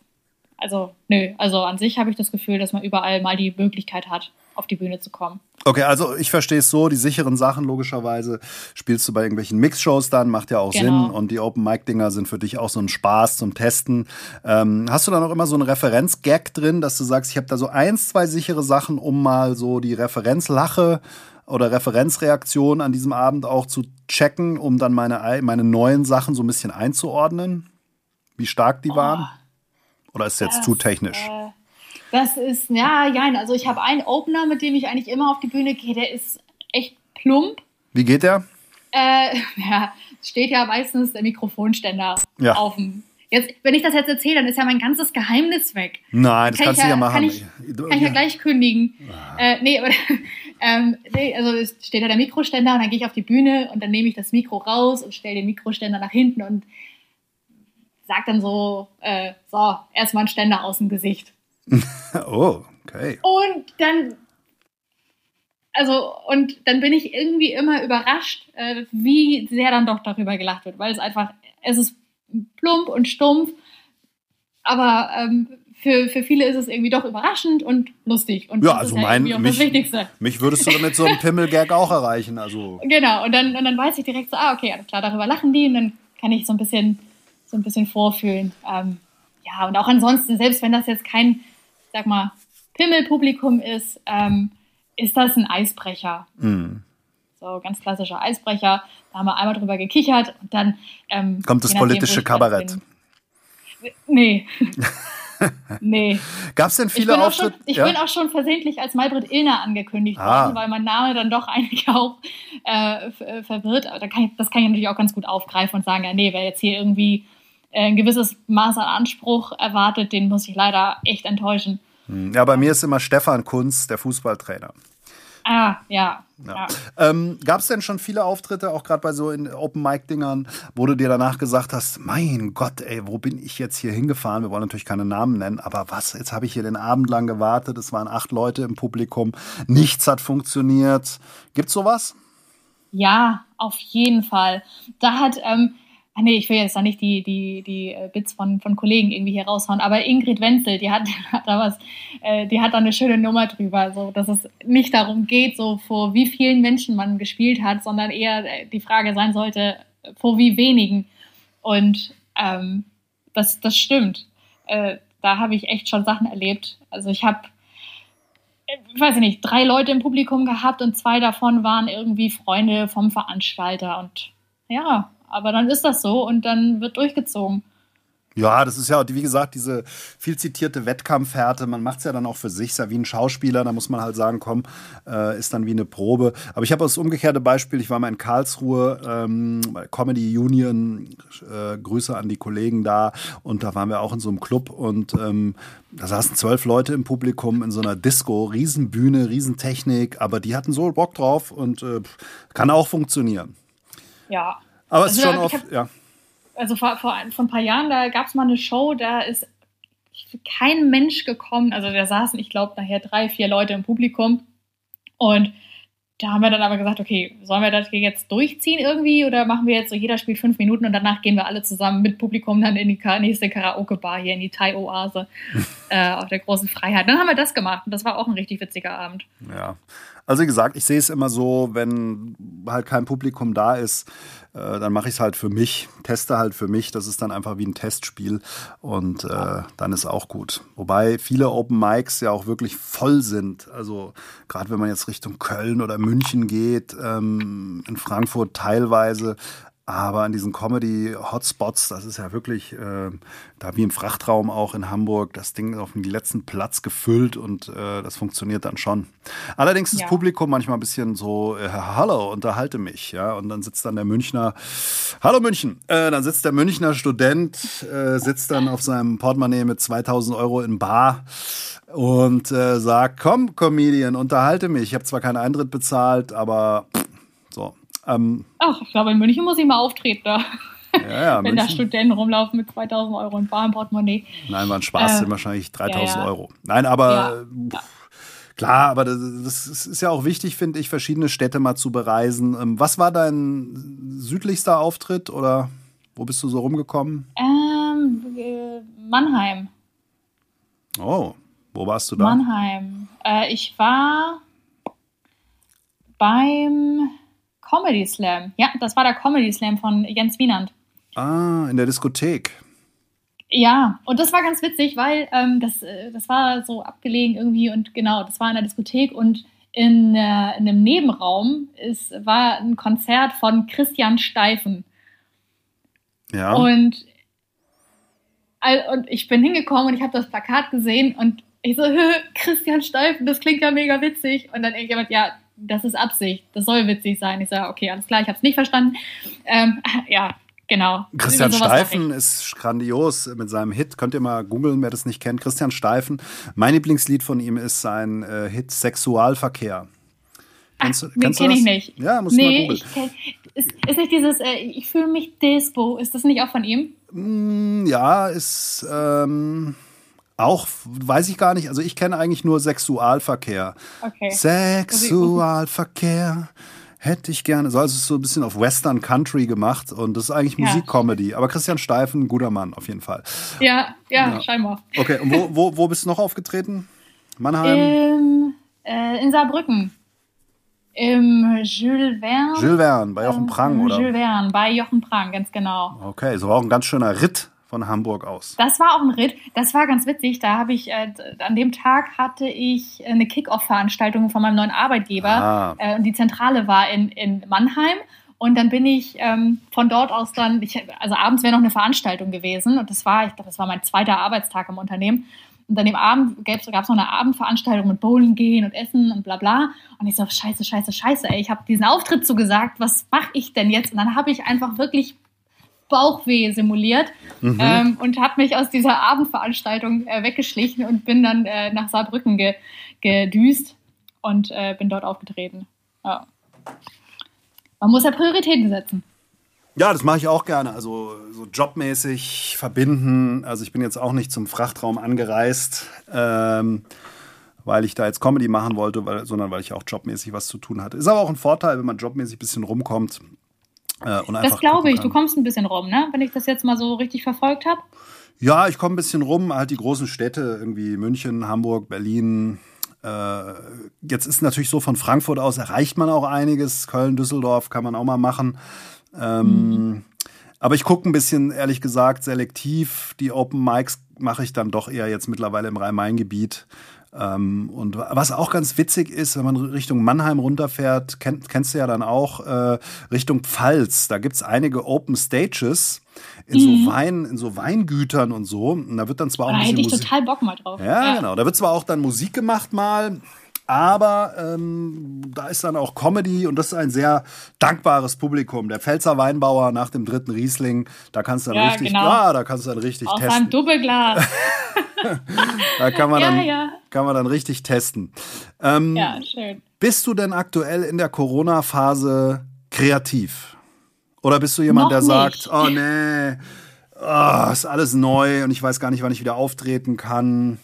also, nö, also an sich habe ich das Gefühl, dass man überall mal die Möglichkeit hat, auf die Bühne zu kommen. Okay, also ich verstehe es so, die sicheren Sachen logischerweise spielst du bei irgendwelchen Mixshows dann, macht ja auch genau. Sinn und die Open-Mic-Dinger sind für dich auch so ein Spaß zum Testen. Ähm, hast du da noch immer so einen Referenz-Gag drin, dass du sagst, ich habe da so eins, zwei sichere Sachen, um mal so die Referenzlache oder Referenzreaktion an diesem Abend auch zu checken, um dann meine, meine neuen Sachen so ein bisschen einzuordnen? Wie stark die oh. waren? Oder ist es jetzt das, zu technisch? Äh, das ist, ja, ja, also ich habe einen Opener, mit dem ich eigentlich immer auf die Bühne gehe, der ist echt plump. Wie geht der? Äh, ja, steht ja meistens der Mikrofonständer ja. auf dem. Jetzt, wenn ich das jetzt erzähle, dann ist ja mein ganzes Geheimnis weg. Nein, das kann kannst du ja, ja, machen. Kann ich, kann ich ja gleich kündigen. Ah. Äh, nee, aber, ähm, nee, also es steht da der Mikroständer und dann gehe ich auf die Bühne und dann nehme ich das Mikro raus und stelle den Mikroständer nach hinten und sagt dann so, äh, so, erstmal ein Ständer aus dem Gesicht. oh, okay. Und dann, also, und dann bin ich irgendwie immer überrascht, äh, wie sehr dann doch darüber gelacht wird, weil es einfach, es ist plump und stumpf, aber ähm, für, für viele ist es irgendwie doch überraschend und lustig. Und ja, also mein, mich, mich würdest du damit so einem Pimmelgag auch erreichen. Also. Genau, und dann, und dann weiß ich direkt so, ah, okay, alles klar, darüber lachen die und dann kann ich so ein bisschen so ein bisschen vorfühlen. Ähm, ja, und auch ansonsten, selbst wenn das jetzt kein, sag mal, Pimmelpublikum ist, ähm, ist das ein Eisbrecher. Mhm. So, ganz klassischer Eisbrecher. Da haben wir einmal drüber gekichert und dann. Ähm, Kommt das politische Kabarett? Nee. nee. Gab es denn viele Auftritte? Ich ja? bin auch schon versehentlich als Maybrit Illner angekündigt ah. worden, weil mein Name dann doch einige auch äh, äh, verwirrt. Aber da kann ich, das kann ich natürlich auch ganz gut aufgreifen und sagen, ja, nee, wer jetzt hier irgendwie ein gewisses Maß an Anspruch erwartet, den muss ich leider echt enttäuschen. Hm. Ja, bei mir ist immer Stefan Kunz, der Fußballtrainer. Ah, ja. ja. ja. Ähm, Gab es denn schon viele Auftritte, auch gerade bei so Open-Mic-Dingern, wo du dir danach gesagt hast, mein Gott, ey, wo bin ich jetzt hier hingefahren? Wir wollen natürlich keine Namen nennen, aber was, jetzt habe ich hier den Abend lang gewartet, es waren acht Leute im Publikum, nichts hat funktioniert. Gibt's sowas? Ja, auf jeden Fall. Da hat, ähm, ach nee, ich will jetzt da nicht die, die, die äh, Bits von, von Kollegen irgendwie hier raushauen, aber Ingrid Wenzel, die hat, hat da was, äh, die hat da eine schöne Nummer drüber, so, dass es nicht darum geht, so vor wie vielen Menschen man gespielt hat, sondern eher äh, die Frage sein sollte, vor wie wenigen. Und ähm, das, das stimmt. Äh, da habe ich echt schon Sachen erlebt. Also ich habe ich weiß nicht, drei Leute im Publikum gehabt und zwei davon waren irgendwie Freunde vom Veranstalter. Und ja, aber dann ist das so und dann wird durchgezogen. Ja, das ist ja, wie gesagt, diese viel zitierte Wettkampfhärte. Man macht es ja dann auch für sich, ist ja wie ein Schauspieler. Da muss man halt sagen, komm, äh, ist dann wie eine Probe. Aber ich habe das umgekehrte Beispiel. Ich war mal in Karlsruhe ähm, bei Comedy Union. Äh, Grüße an die Kollegen da. Und da waren wir auch in so einem Club. Und ähm, da saßen zwölf Leute im Publikum in so einer Disco. Riesenbühne, Riesentechnik. Aber die hatten so Bock drauf und äh, kann auch funktionieren. Ja, aber es also ist schon oft, ja. Also vor, vor, vor ein paar Jahren, da gab es mal eine Show, da ist kein Mensch gekommen. Also da saßen, ich glaube, nachher drei, vier Leute im Publikum. Und da haben wir dann aber gesagt, okay, sollen wir das hier jetzt durchziehen irgendwie oder machen wir jetzt so, jeder spielt fünf Minuten und danach gehen wir alle zusammen mit Publikum dann in die nächste Karaoke-Bar hier in die Thai-Oase äh, auf der großen Freiheit. Dann haben wir das gemacht und das war auch ein richtig witziger Abend. Ja, also wie gesagt, ich sehe es immer so, wenn halt kein Publikum da ist, äh, dann mache ich es halt für mich, teste halt für mich. Das ist dann einfach wie ein Testspiel und äh, dann ist auch gut. Wobei viele Open Mics ja auch wirklich voll sind. Also gerade wenn man jetzt Richtung Köln oder München geht, ähm, in Frankfurt teilweise Aber in diesen Comedy-Hotspots, das ist ja wirklich äh, da wie im Frachtraum auch in Hamburg, das Ding auf den letzten Platz gefüllt und äh, das funktioniert dann schon. Allerdings ist ja. das Publikum manchmal ein bisschen so, äh, hallo, unterhalte mich, ja. Und dann sitzt dann der Münchner, hallo München, äh, dann sitzt der Münchner Student, äh, sitzt dann auf seinem Portemonnaie mit 2000 Euro in Bar und äh, sagt, komm, Comedian, unterhalte mich. Ich habe zwar keinen Eintritt bezahlt, aber so. Ähm, Ach, ich glaube, in München muss ich mal auftreten. Da. Ja, ja, Wenn München. da Studenten rumlaufen mit 2000 Euro in Bar im Portemonnaie. Nein, war ein Spaß, äh, sind wahrscheinlich 3000 ja, Euro. Nein, aber klar, aber das, das, ist ja auch wichtig, finde ich, verschiedene Städte mal zu bereisen. Ähm, was war dein südlichster Auftritt oder wo bist du so rumgekommen? Ähm, äh, Mannheim. Oh, wo warst du da? Mannheim. Äh, ich war beim Comedy Slam. Ja, das war der Comedy Slam von Jens Wienand. Ah, in der Diskothek. Ja, und das war ganz witzig, weil ähm, das, äh, das war so abgelegen irgendwie und genau, das war in der Diskothek und in, äh, in einem Nebenraum ist, war ein Konzert von Christian Steifen. Ja. Und, und ich bin hingekommen und ich habe das Plakat gesehen und ich so, Christian Steifen, das klingt ja mega witzig. Und dann irgendjemand, ja, das ist Absicht, das soll witzig sein. Ich sage, okay, alles klar, ich habe es nicht verstanden. Ähm, ja, genau. Christian Steifen ist grandios mit seinem Hit. Könnt ihr mal googeln, wer das nicht kennt. Christian Steifen. Mein Lieblingslied von ihm ist sein äh, Hit Sexualverkehr. Kennst du, kennst kenne ich nicht. Ja, musst nee, mal googeln. Ist, ist nicht dieses, äh, ich fühle mich Dispo, ist das nicht auch von ihm? Mm, ja, ist, ähm, auch weiß ich gar nicht. Also ich kenne eigentlich nur Sexualverkehr. Okay. Sexualverkehr hätte ich gerne. So, also es ist so ein bisschen auf Western Country gemacht und das ist eigentlich ja. Musikcomedy. Aber Christian Steifen, guter Mann auf jeden Fall. Ja, ja, ja. scheinbar. Okay, und wo, wo, wo bist du noch aufgetreten? Mannheim? In, äh, in Saarbrücken. Im Jules Verne. Jules Verne, bei Jochen Prang, oder? Jules Verne, bei Jochen Prang, ganz genau. Okay, so war auch ein ganz schöner Ritt von Hamburg aus. Das war auch ein Ritt. Das war ganz witzig. Da habe ich, äh, an dem Tag hatte ich eine Kick-Off-Veranstaltung von meinem neuen Arbeitgeber. Ah. Äh, und die Zentrale war in, in Mannheim. Und dann bin ich ähm, von dort aus dann, ich, also abends wäre noch eine Veranstaltung gewesen. Und das war, ich glaube, das war mein zweiter Arbeitstag im Unternehmen. Und dann im Abend gab es noch eine Abendveranstaltung mit Bowling gehen und Essen und bla bla. Und ich so, scheiße, scheiße, scheiße, ey, ich habe diesen Auftritt zugesagt, was mache ich denn jetzt? Und dann habe ich einfach wirklich Bauchweh simuliert mhm. ähm, und habe mich aus dieser Abendveranstaltung äh, weggeschlichen und bin dann äh, nach Saarbrücken ge gedüst und äh, bin dort aufgetreten. Ja. Man muss ja Prioritäten setzen. Ja, das mache ich auch gerne. Also so jobmäßig verbinden. Also ich bin jetzt auch nicht zum Frachtraum angereist, ähm, weil ich da jetzt Comedy machen wollte, weil, sondern weil ich auch jobmäßig was zu tun hatte. Ist aber auch ein Vorteil, wenn man jobmäßig ein bisschen rumkommt äh, das glaube ich. Du kommst ein bisschen rum, ne? Wenn ich das jetzt mal so richtig verfolgt habe. Ja, ich komme ein bisschen rum. Halt die großen Städte, irgendwie München, Hamburg, Berlin. Äh, jetzt ist natürlich so, von Frankfurt aus erreicht man auch einiges. Köln, Düsseldorf kann man auch mal machen. Ähm, mhm. Aber ich gucke ein bisschen, ehrlich gesagt, selektiv. Die Open Mics mache ich dann doch eher jetzt mittlerweile im Rhein-Main-Gebiet. Ähm, und was auch ganz witzig ist, wenn man Richtung Mannheim runterfährt, kenn, kennst du ja dann auch äh, Richtung Pfalz. Da gibt es einige Open Stages in mhm. so Wein, in so Weingütern und so. Und da wird dann zwar auch. Da hätte ich Musik total Bock mal drauf. Ja, ja, genau. Da wird zwar auch dann Musik gemacht mal. Aber ähm, da ist dann auch Comedy und das ist ein sehr dankbares Publikum. Der Pfälzer Weinbauer nach dem dritten Riesling, da kannst du dann ja, richtig, genau. ja, da kannst du dann richtig Auf testen. Einem Doppelglas. da kann man, ja, dann, ja. kann man dann richtig testen. Ähm, ja, schön. Bist du denn aktuell in der Corona-Phase kreativ? Oder bist du jemand, Noch der nicht. sagt, oh nee, oh, ist alles neu und ich weiß gar nicht, wann ich wieder auftreten kann?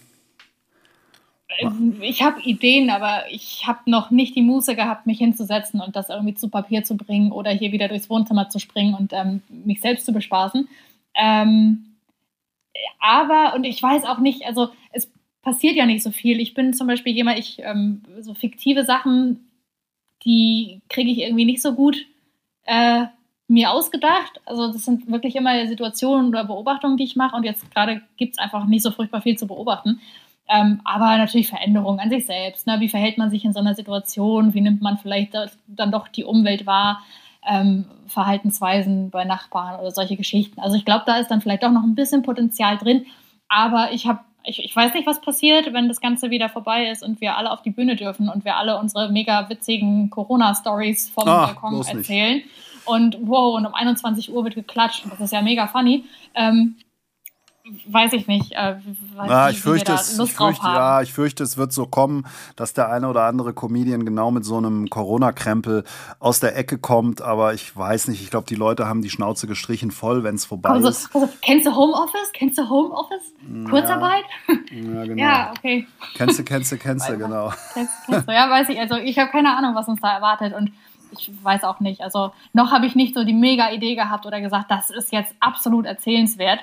Ich habe Ideen, aber ich habe noch nicht die Muße gehabt, mich hinzusetzen und das irgendwie zu Papier zu bringen oder hier wieder durchs Wohnzimmer zu springen und ähm, mich selbst zu bespaßen. Ähm, aber, und ich weiß auch nicht, also es passiert ja nicht so viel. Ich bin zum Beispiel jemand, ich, ähm, so fiktive Sachen, die kriege ich irgendwie nicht so gut äh, mir ausgedacht. Also das sind wirklich immer Situationen oder Beobachtungen, die ich mache. Und jetzt gerade gibt es einfach nicht so furchtbar viel zu beobachten. Ähm, aber natürlich Veränderungen an sich selbst. Ne? Wie verhält man sich in so einer Situation? Wie nimmt man vielleicht dann doch die Umwelt wahr? ähm, Verhaltensweisen bei Nachbarn oder solche Geschichten. Also ich glaube, da ist dann vielleicht auch noch ein bisschen Potenzial drin. Aber ich habe ich, ich weiß nicht, was passiert, wenn das Ganze wieder vorbei ist und wir alle auf die Bühne dürfen und wir alle unsere mega witzigen Corona-Stories vom ah, Balkon erzählen. Nicht. Und wow, und um 21 Uhr wird geklatscht. Und das ist ja mega funny. Ähm, weiß ich nicht. Äh, weiß ja, ich fürchte, es, ich fürchte, ja, ich fürchte, es wird so kommen, dass der eine oder andere Comedian genau mit so einem Corona-Krempel aus der Ecke kommt. Aber ich weiß nicht. Ich glaube, die Leute haben die Schnauze gestrichen voll, wenn es vorbei also, ist. Also, kennst du Homeoffice? Kennst du Homeoffice? Kurzarbeit? Ja, genau. ja okay. Kennst du, kennst du, kennst du, genau. Kennst, kennst du. Ja, weiß ich. Also ich habe keine Ahnung, was uns da erwartet. Und ich weiß auch nicht. Also noch habe ich nicht so die mega Idee gehabt oder gesagt, das ist jetzt absolut erzählenswert.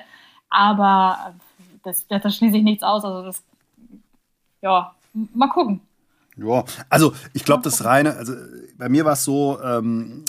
Aber das, das schließe ich nichts aus. Also das, ja, mal gucken. Ja, also ich glaube, das reine, also bei mir war es so, ähm,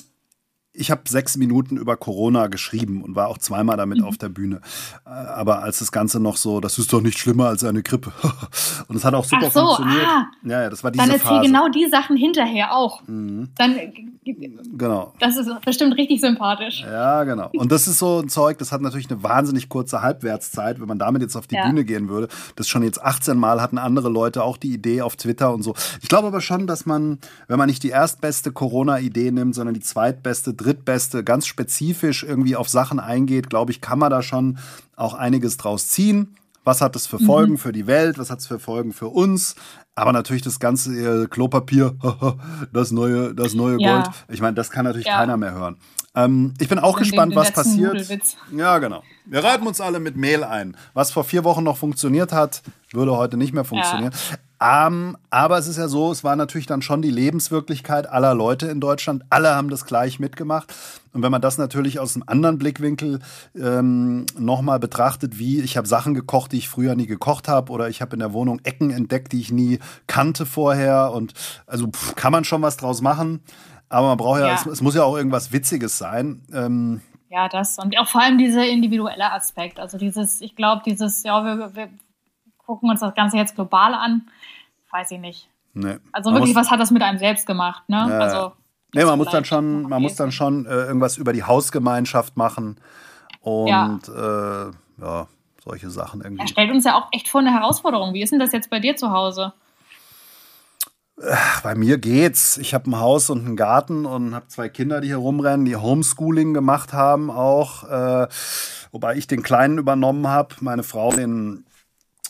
ich habe sechs Minuten über Corona geschrieben und war auch zweimal damit mhm. auf der Bühne. Äh, aber als das Ganze noch so, das ist doch nicht schlimmer als eine Grippe. und es hat auch super Ach so, funktioniert. Ah, ja, ja, das war diese Dann erzähl Phase. genau die Sachen hinterher auch. Mhm. Dann genau. Das ist bestimmt richtig sympathisch. Ja, genau. Und das ist so ein Zeug, das hat natürlich eine wahnsinnig kurze Halbwertszeit, wenn man damit jetzt auf die ja. Bühne gehen würde. Das schon jetzt 18 Mal hatten andere Leute auch die Idee auf Twitter und so. Ich glaube aber schon, dass man, wenn man nicht die erstbeste Corona-Idee nimmt, sondern die zweitbeste, drittbeste, ganz spezifisch irgendwie auf Sachen eingeht, glaube ich, kann man da schon auch einiges draus ziehen. Was hat das für Folgen mhm. für die Welt? Was hat es für Folgen für uns? Aber natürlich das ganze äh, Klopapier, das neue, das neue ja. Gold. Ich meine, das kann natürlich ja. keiner mehr hören. Ähm, ich bin auch den, gespannt, den was passiert. Nudelwitz. Ja, genau. Wir reiben uns alle mit Mehl ein. Was vor vier Wochen noch funktioniert hat, würde heute nicht mehr funktionieren. Ja. Um, aber es ist ja so, es war natürlich dann schon die Lebenswirklichkeit aller Leute in Deutschland. Alle haben das gleich mitgemacht. Und wenn man das natürlich aus einem anderen Blickwinkel ähm, nochmal betrachtet, wie ich habe Sachen gekocht, die ich früher nie gekocht habe, oder ich habe in der Wohnung Ecken entdeckt, die ich nie kannte vorher. Und also pff, kann man schon was draus machen. Aber man braucht ja, ja. Es, es, muss ja auch irgendwas Witziges sein. Ähm, ja, das und auch vor allem dieser individuelle Aspekt. Also dieses, ich glaube, dieses, ja, wir, wir gucken uns das Ganze jetzt global an, weiß ich nicht. Nee. Also wirklich, was hat das mit einem selbst gemacht? Ne? Ja, also, nee, man muss dann schon, man muss dann schon äh, irgendwas über die Hausgemeinschaft machen und ja, äh, ja solche Sachen irgendwie. Er stellt uns ja auch echt vor eine Herausforderung. Wie ist denn das jetzt bei dir zu Hause? Bei mir geht's. Ich habe ein Haus und einen Garten und habe zwei Kinder, die hier rumrennen, die Homeschooling gemacht haben auch. Äh, wobei ich den Kleinen übernommen habe, meine Frau den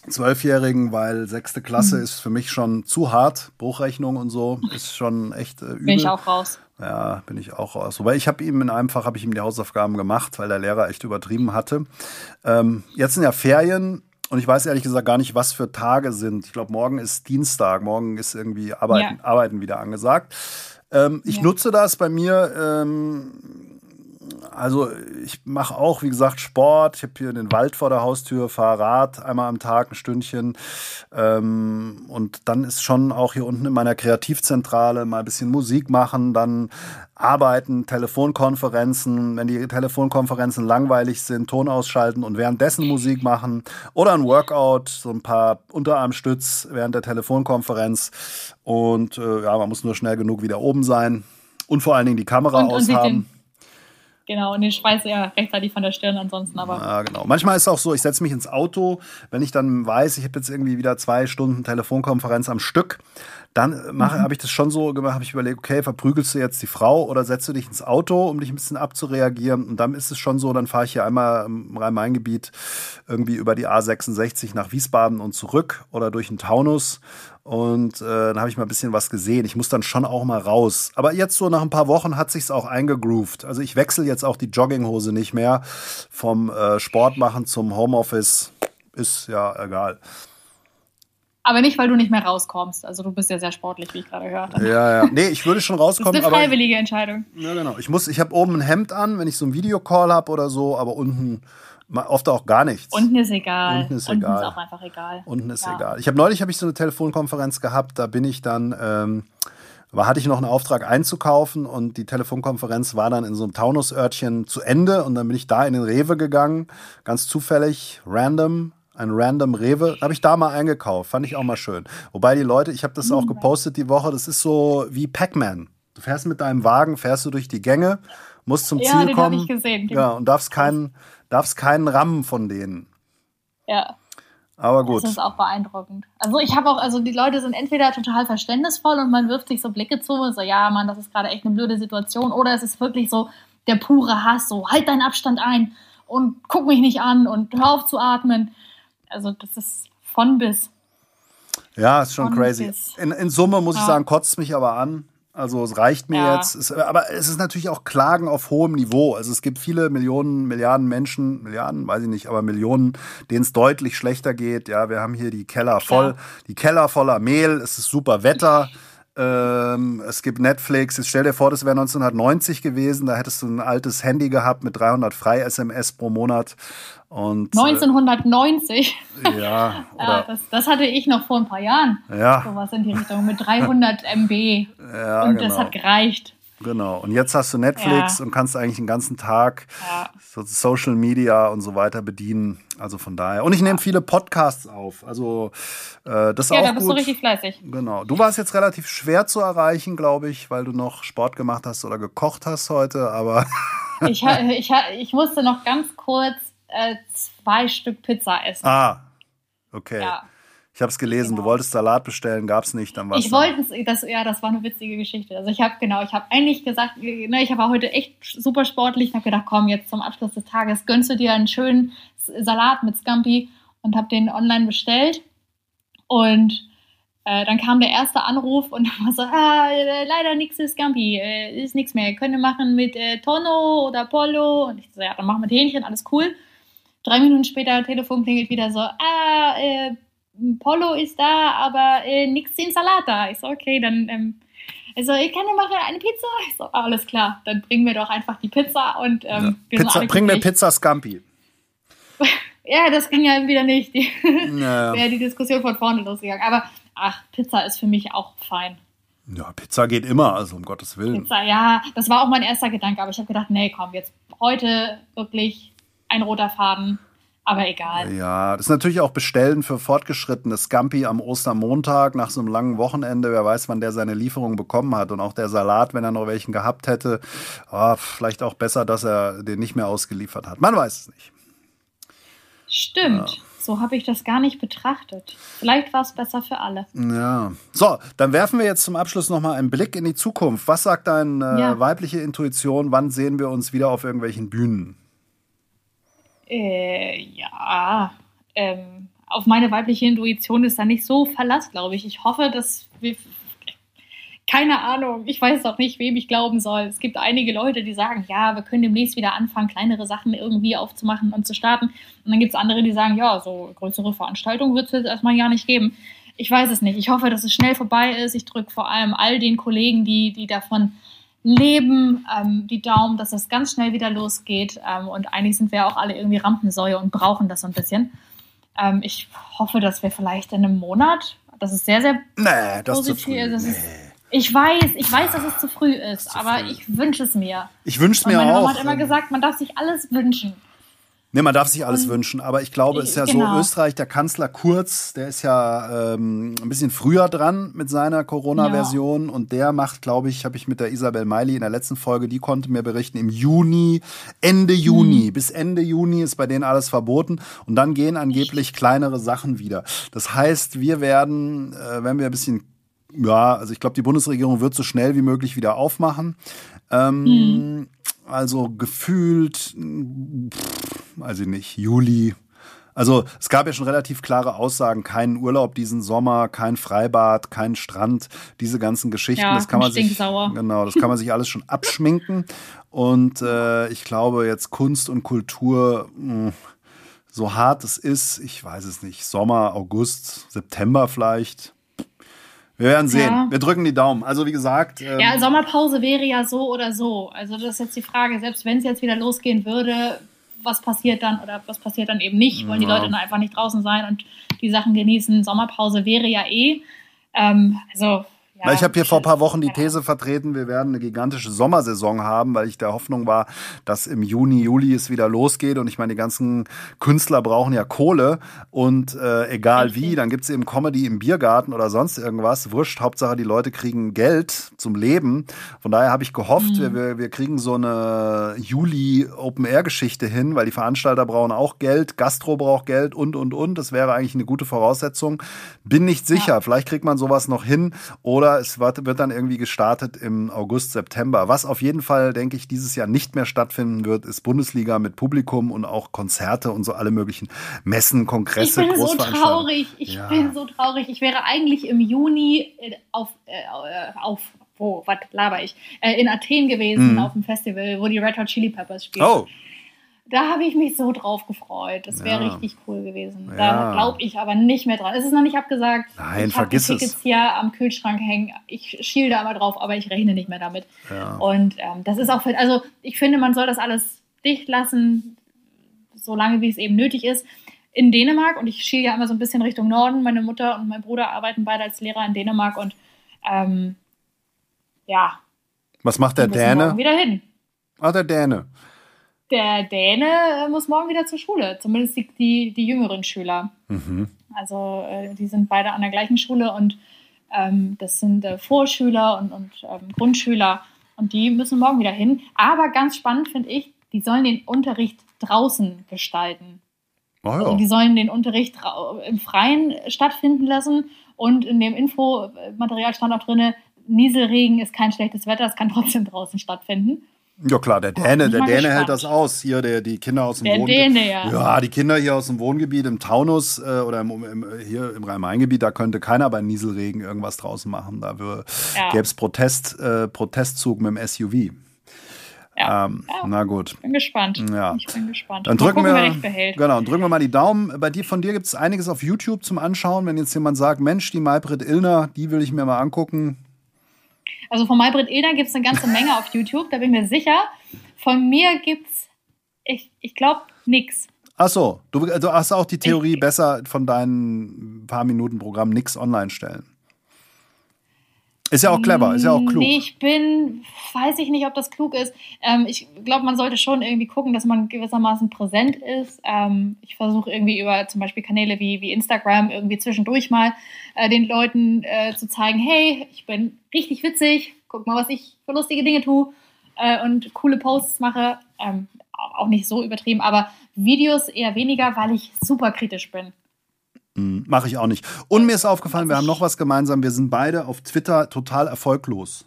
Zwölfjährigen, weil sechste Klasse mhm. ist für mich schon zu hart. Bruchrechnung und so ist schon echt äh, übel. Bin ich auch raus. Ja, bin ich auch raus. Wobei ich habe ihm in einem Fach habe ich ihm die Hausaufgaben gemacht, weil der Lehrer echt übertrieben hatte. Ähm, jetzt sind ja Ferien und ich weiß ehrlich gesagt gar nicht, was für Tage sind. Ich glaube, morgen ist Dienstag, morgen ist irgendwie Arbeiten, ja. Arbeiten wieder angesagt. Ähm, ich ja. nutze das bei mir. Ähm, also ich mache auch, wie gesagt, Sport. Ich habe hier den Wald vor der Haustür, fahre Rad einmal am Tag ein Stündchen. Ähm, und dann ist schon auch hier unten in meiner Kreativzentrale mal ein bisschen Musik machen, dann arbeiten, Telefonkonferenzen, wenn die Telefonkonferenzen langweilig sind, Ton ausschalten und währenddessen Musik machen oder ein Workout, so ein paar Unterarmstütz während der Telefonkonferenz. Und äh, ja, man muss nur schnell genug wieder oben sein und vor allen Dingen die Kamera und, aushaben. Genau, und den Schweiß ja rechtzeitig von der Stirn ansonsten aber. Ja, genau. Manchmal ist es auch so, ich setze mich ins Auto, wenn ich dann weiß, ich habe jetzt irgendwie wieder zwei Stunden Telefonkonferenz am Stück, dann mache, mhm. habe ich das schon so gemacht, habe ich überlegt, okay, verprügelst du jetzt die Frau oder setzt du dich ins Auto, um dich ein bisschen abzureagieren? Und dann ist es schon so, dann fahre ich hier einmal im Rhein-Main-Gebiet irgendwie über die A66 nach Wiesbaden und zurück oder durch den Taunus und äh, dann habe ich mal ein bisschen was gesehen. Ich muss dann schon auch mal raus. Aber jetzt so nach ein paar Wochen hat sich's auch eingegroovt. Also ich wechsle jetzt auch die Jogginghose nicht mehr vom äh, Sport machen zum Homeoffice. Ist ja egal. Aber nicht, weil du nicht mehr rauskommst. Also du bist ja sehr sportlich, wie ich gerade höre. Ja, ja. Nee, ich würde schon rauskommen. Das ist eine freiwillige aber, Entscheidung. Ja, genau. Ich muss, ich habe oben ein Hemd an, wenn ich so einen Videocall habe oder so, aber unten Oft auch gar nichts. Unten ist egal. Unten ist Unten egal. ist auch einfach egal. Unten ist ja. egal. Ich habe neulich habe ich so eine Telefonkonferenz gehabt, da bin ich dann, ähm, war, hatte ich noch einen Auftrag einzukaufen und die Telefonkonferenz war dann in so einem Taunusörtchen zu Ende und dann bin ich da in den Rewe gegangen, ganz zufällig, random, ein random Rewe, habe ich da mal eingekauft, fand ich auch mal schön. Wobei die Leute, ich habe das auch gepostet die Woche, das ist so wie Pac-Man. Du fährst mit deinem Wagen, fährst du durch die Gänge, musst zum Ja, Ziel den kommen. ich gesehen. Ja, und darfst keinen, darfst keinen rammen von denen. Ja. Aber gut. Das ist auch beeindruckend. Also ich habe auch, also die Leute sind entweder total verständnisvoll und man wirft sich so Blicke zu, so ja, Mann, das ist gerade echt eine blöde Situation, oder es ist wirklich so der pure Hass, so halt deinen Abstand ein und guck mich nicht an und hör auf zu atmen. Also das ist von bis. Ja, ist schon Und crazy. In, in Summe muss ich Ja. sagen, kotzt mich aber an. Also es reicht mir Ja. jetzt. Es, aber es ist natürlich auch Klagen auf hohem Niveau. Also es gibt viele Millionen, Milliarden Menschen, Milliarden, weiß ich nicht, aber Millionen, denen es deutlich schlechter geht. Ja, wir haben hier die Keller voll, die Keller voller Mehl. Es ist super Wetter. Ähm, es gibt Netflix. Jetzt stell dir vor, das wäre 1990 gewesen. Da hättest du ein altes Handy gehabt mit 300 Frei-SMS pro Monat. Und, 1990, Äh, ja, ja, das, das hatte ich noch vor ein paar Jahren. ja, Sowas in die Richtung mit 300 MB. ja, und genau. das hat gereicht. Genau. Und jetzt hast du Netflix Ja. und kannst eigentlich den ganzen Tag Ja. so Social Media und so weiter bedienen. Also von daher. Und ich nehme viele Podcasts auf. Also äh, das ist Ja, auch da bist gut. du richtig fleißig. Genau. Du warst jetzt relativ schwer zu erreichen, glaube ich, weil du noch Sport gemacht hast oder gekocht hast heute. Aber Ich, ich, ich musste noch ganz kurz äh, zwei Stück Pizza essen. ah, okay. Ja. Ich habe es gelesen. Du Genau. wolltest Salat bestellen, gab es nicht. Dann war's Ich wollte es, das, ja, das war eine witzige Geschichte. Also ich habe genau, ich habe eigentlich gesagt, ne, ich war heute echt super sportlich und habe gedacht, komm, jetzt zum Abschluss des Tages gönnst du dir einen schönen Salat mit Scampi und habe den online bestellt. Und äh, dann kam der erste Anruf und dann war so, ah, äh, leider nichts für Scampi, äh, ist nichts mehr. Können wir machen mit äh, Tonno oder Polo. Und ich so, ja, dann machen wir mit Hähnchen, alles cool. Drei Minuten später, Telefon klingelt wieder so, ah, äh, Polo ist da, aber äh, nichts in Salat da. Ich so, okay, dann, ähm, also ich kann dir machen eine Pizza. Ich so, ah, alles klar, dann bringen wir doch einfach die Pizza und ähm, Ja. Pizza, bring mir. Pizza Scampi. Ja, das ging ja wieder nicht. Die, Ja. wäre die Diskussion von vorne losgegangen. Aber ach, Pizza ist für mich auch fein. ja, Pizza geht immer, also um Gottes Willen. Pizza, ja, das war auch mein erster Gedanke, aber ich habe gedacht, nee, komm, jetzt heute wirklich ein roter Faden, aber egal. Ja, das ist natürlich auch Bestellen für Fortgeschrittene. Scampi am Ostermontag nach so einem langen Wochenende. Wer weiß, wann der seine Lieferung bekommen hat. Und auch der Salat, wenn er noch welchen gehabt hätte. ah, vielleicht auch besser, dass er den nicht mehr ausgeliefert hat. Man weiß es nicht. Stimmt, so habe ich das gar nicht betrachtet. Vielleicht war es besser für alle. Ja. So, dann werfen wir jetzt zum Abschluss nochmal einen Blick in die Zukunft. Was sagt deine Ja. weibliche Intuition? Wann sehen wir uns wieder auf irgendwelchen Bühnen? Äh, ja, ähm, auf meine weibliche Intuition ist da nicht so Verlass, glaube ich. Ich hoffe, dass wir. Keine Ahnung, ich weiß auch nicht, wem ich glauben soll. Es gibt einige Leute, die sagen, ja, wir können demnächst wieder anfangen, kleinere Sachen irgendwie aufzumachen und zu starten. Und dann gibt es andere, die sagen, ja, so größere Veranstaltungen wird es jetzt erstmal gar nicht geben. Ich weiß es nicht. Ich hoffe, dass es schnell vorbei ist. Ich drücke vor allem all den Kollegen, die, die davon leben, ähm, die Daumen, dass es ganz schnell wieder losgeht. Ähm, und eigentlich sind wir auch alle irgendwie Rampensäue und brauchen das so ein bisschen. Ähm, ich hoffe, dass wir vielleicht in einem Monat, das ist sehr, sehr Nee, das ist zu positiv. früh. Das Nee. ist, ich weiß, ich weiß, dass es zu früh ist, zu aber früh. ich wünsche es mir. Ich wünsche Und mir meine auch. Mama hat immer gesagt, man darf sich alles wünschen. Nee, man darf sich alles Und- wünschen, aber ich glaube, es ist ja Genau. so, Österreich, der Kanzler Kurz, der ist ja ähm, ein bisschen früher dran mit seiner Corona-Version und der macht, glaube ich, habe ich mit der Isabel Meili in der letzten Folge, die konnte mir berichten, im Juni, Ende Juni, Mhm. bis Ende Juni ist bei denen alles verboten und dann gehen angeblich kleinere Sachen wieder. Das heißt, wir werden, äh, wenn wir ein bisschen ja, also ich glaube, die Bundesregierung wird so schnell wie möglich wieder aufmachen. Ähm, Mhm. Also gefühlt, pff, ich nicht, Juli. Also es gab ja schon relativ klare Aussagen, keinen Urlaub diesen Sommer, kein Freibad, kein Strand, diese ganzen Geschichten. Ja, das kann man sich genau, das kann man sich alles schon abschminken. Und äh, ich glaube jetzt Kunst und Kultur, mh, so hart es ist, ich weiß es nicht, Sommer, August, September vielleicht. Wir werden sehen. Ja. Wir drücken die Daumen. Also wie gesagt, ähm, Ja, Sommerpause wäre ja so oder so. Also das ist jetzt die Frage, selbst wenn es jetzt wieder losgehen würde, was passiert dann oder was passiert dann eben nicht? Wollen die Ja. Leute dann einfach nicht draußen sein und die Sachen genießen? Sommerpause wäre ja eh. Ähm, also Ja, ich habe hier vor ein paar Wochen die These vertreten, wir werden eine gigantische Sommersaison haben, weil ich der Hoffnung war, dass im Juni, Juli es wieder losgeht. Und ich meine, die ganzen Künstler brauchen ja Kohle und äh, egal wie, dann gibt's eben Comedy im Biergarten oder sonst irgendwas. Wurscht, Hauptsache die Leute kriegen Geld zum Leben. Von daher habe ich gehofft, mhm. wir, wir kriegen so eine Juli-Open-Air-Geschichte hin, weil die Veranstalter brauchen auch Geld, Gastro braucht Geld und, und, und. Das wäre eigentlich eine gute Voraussetzung. Bin nicht sicher, ja. vielleicht kriegt man sowas noch hin oder oder es wird dann irgendwie gestartet im August, September. Was auf jeden Fall, denke ich, dieses Jahr nicht mehr stattfinden wird, ist Bundesliga mit Publikum und auch Konzerte und so alle möglichen Messen, Kongresse, Ich bin so traurig. Ich ja. bin so traurig. Ich wäre eigentlich im Juni äh, auf, äh, auf wo, was laber ich, äh, in Athen gewesen, mhm. auf dem Festival, wo die Red Hot Chili Peppers spielen. Oh. Da habe ich mich so drauf gefreut. Das wäre ja. richtig cool gewesen. Da ja. glaube ich aber nicht mehr dran. Es ist noch nicht abgesagt. Nein, ich vergiss die Tickets es. hier am Kühlschrank hängen. Ich schiele da aber drauf, aber ich rechne nicht mehr damit. Ja. Und ähm, das ist auch, also ich finde, man soll das alles dicht lassen, so lange wie es eben nötig ist. In Dänemark, und ich schiele ja immer so ein bisschen Richtung Norden. Meine Mutter und mein Bruder arbeiten beide als Lehrer in Dänemark und ähm, ja. Was macht der Däne? Wieder hin. Ah, der Däne der Däne äh, muss morgen wieder zur Schule, zumindest die, die, die jüngeren Schüler. Mhm. Also äh, die sind beide an der gleichen Schule und ähm, das sind äh, Vorschüler und, und ähm, Grundschüler und die müssen morgen wieder hin. Aber ganz spannend finde ich, die sollen den Unterricht draußen gestalten. Oh ja. also die sollen den Unterricht im Freien stattfinden lassen und in dem Infomaterial stand auch drin, Nieselregen ist kein schlechtes Wetter, es kann trotzdem draußen stattfinden. Ja klar, der Däne, der Däne hält das aus. Hier, der, die Kinder aus dem der Wohngebiet. ja. ja, die Kinder hier aus dem Wohngebiet im Taunus äh, oder im, im, hier im Rhein-Main-Gebiet, da könnte keiner bei Nieselregen irgendwas draußen machen. Da ja. gäbe es Protest, äh, Protestzug mit dem SUV. Ja, ähm, ja. Na gut. Bin gespannt. Ja. Ich bin gespannt. Dann drücken gucken, wir, genau, drücken wir mal die Daumen. Bei dir, von dir gibt es einiges auf YouTube zum Anschauen. Wenn jetzt jemand sagt, Mensch, die Maybrit Illner, die will ich mir mal angucken, also von Maybrit Ilner gibt es eine ganze Menge auf YouTube, da bin ich mir sicher. Von mir gibt es, ich, ich glaube, nichts. Ach so, du also hast auch die Theorie, ich, besser von deinen paar Minuten Programm nichts online stellen. Ist ja auch clever, ist ja auch klug. Nee, ich bin, weiß ich nicht, ob das klug ist. Ähm, ich glaube, man sollte schon irgendwie gucken, dass man gewissermaßen präsent ist. Ähm, ich versuche irgendwie über zum Beispiel Kanäle wie, wie Instagram irgendwie zwischendurch mal äh, den Leuten äh, zu zeigen, hey, ich bin richtig witzig, guck mal, was ich für lustige Dinge tue äh, und coole Posts mache. Ähm, auch nicht so übertrieben, aber Videos eher weniger, weil ich super kritisch bin. Hm, Mache ich auch nicht. Und mir ist aufgefallen, wir haben noch was gemeinsam. Wir sind beide auf Twitter total erfolglos.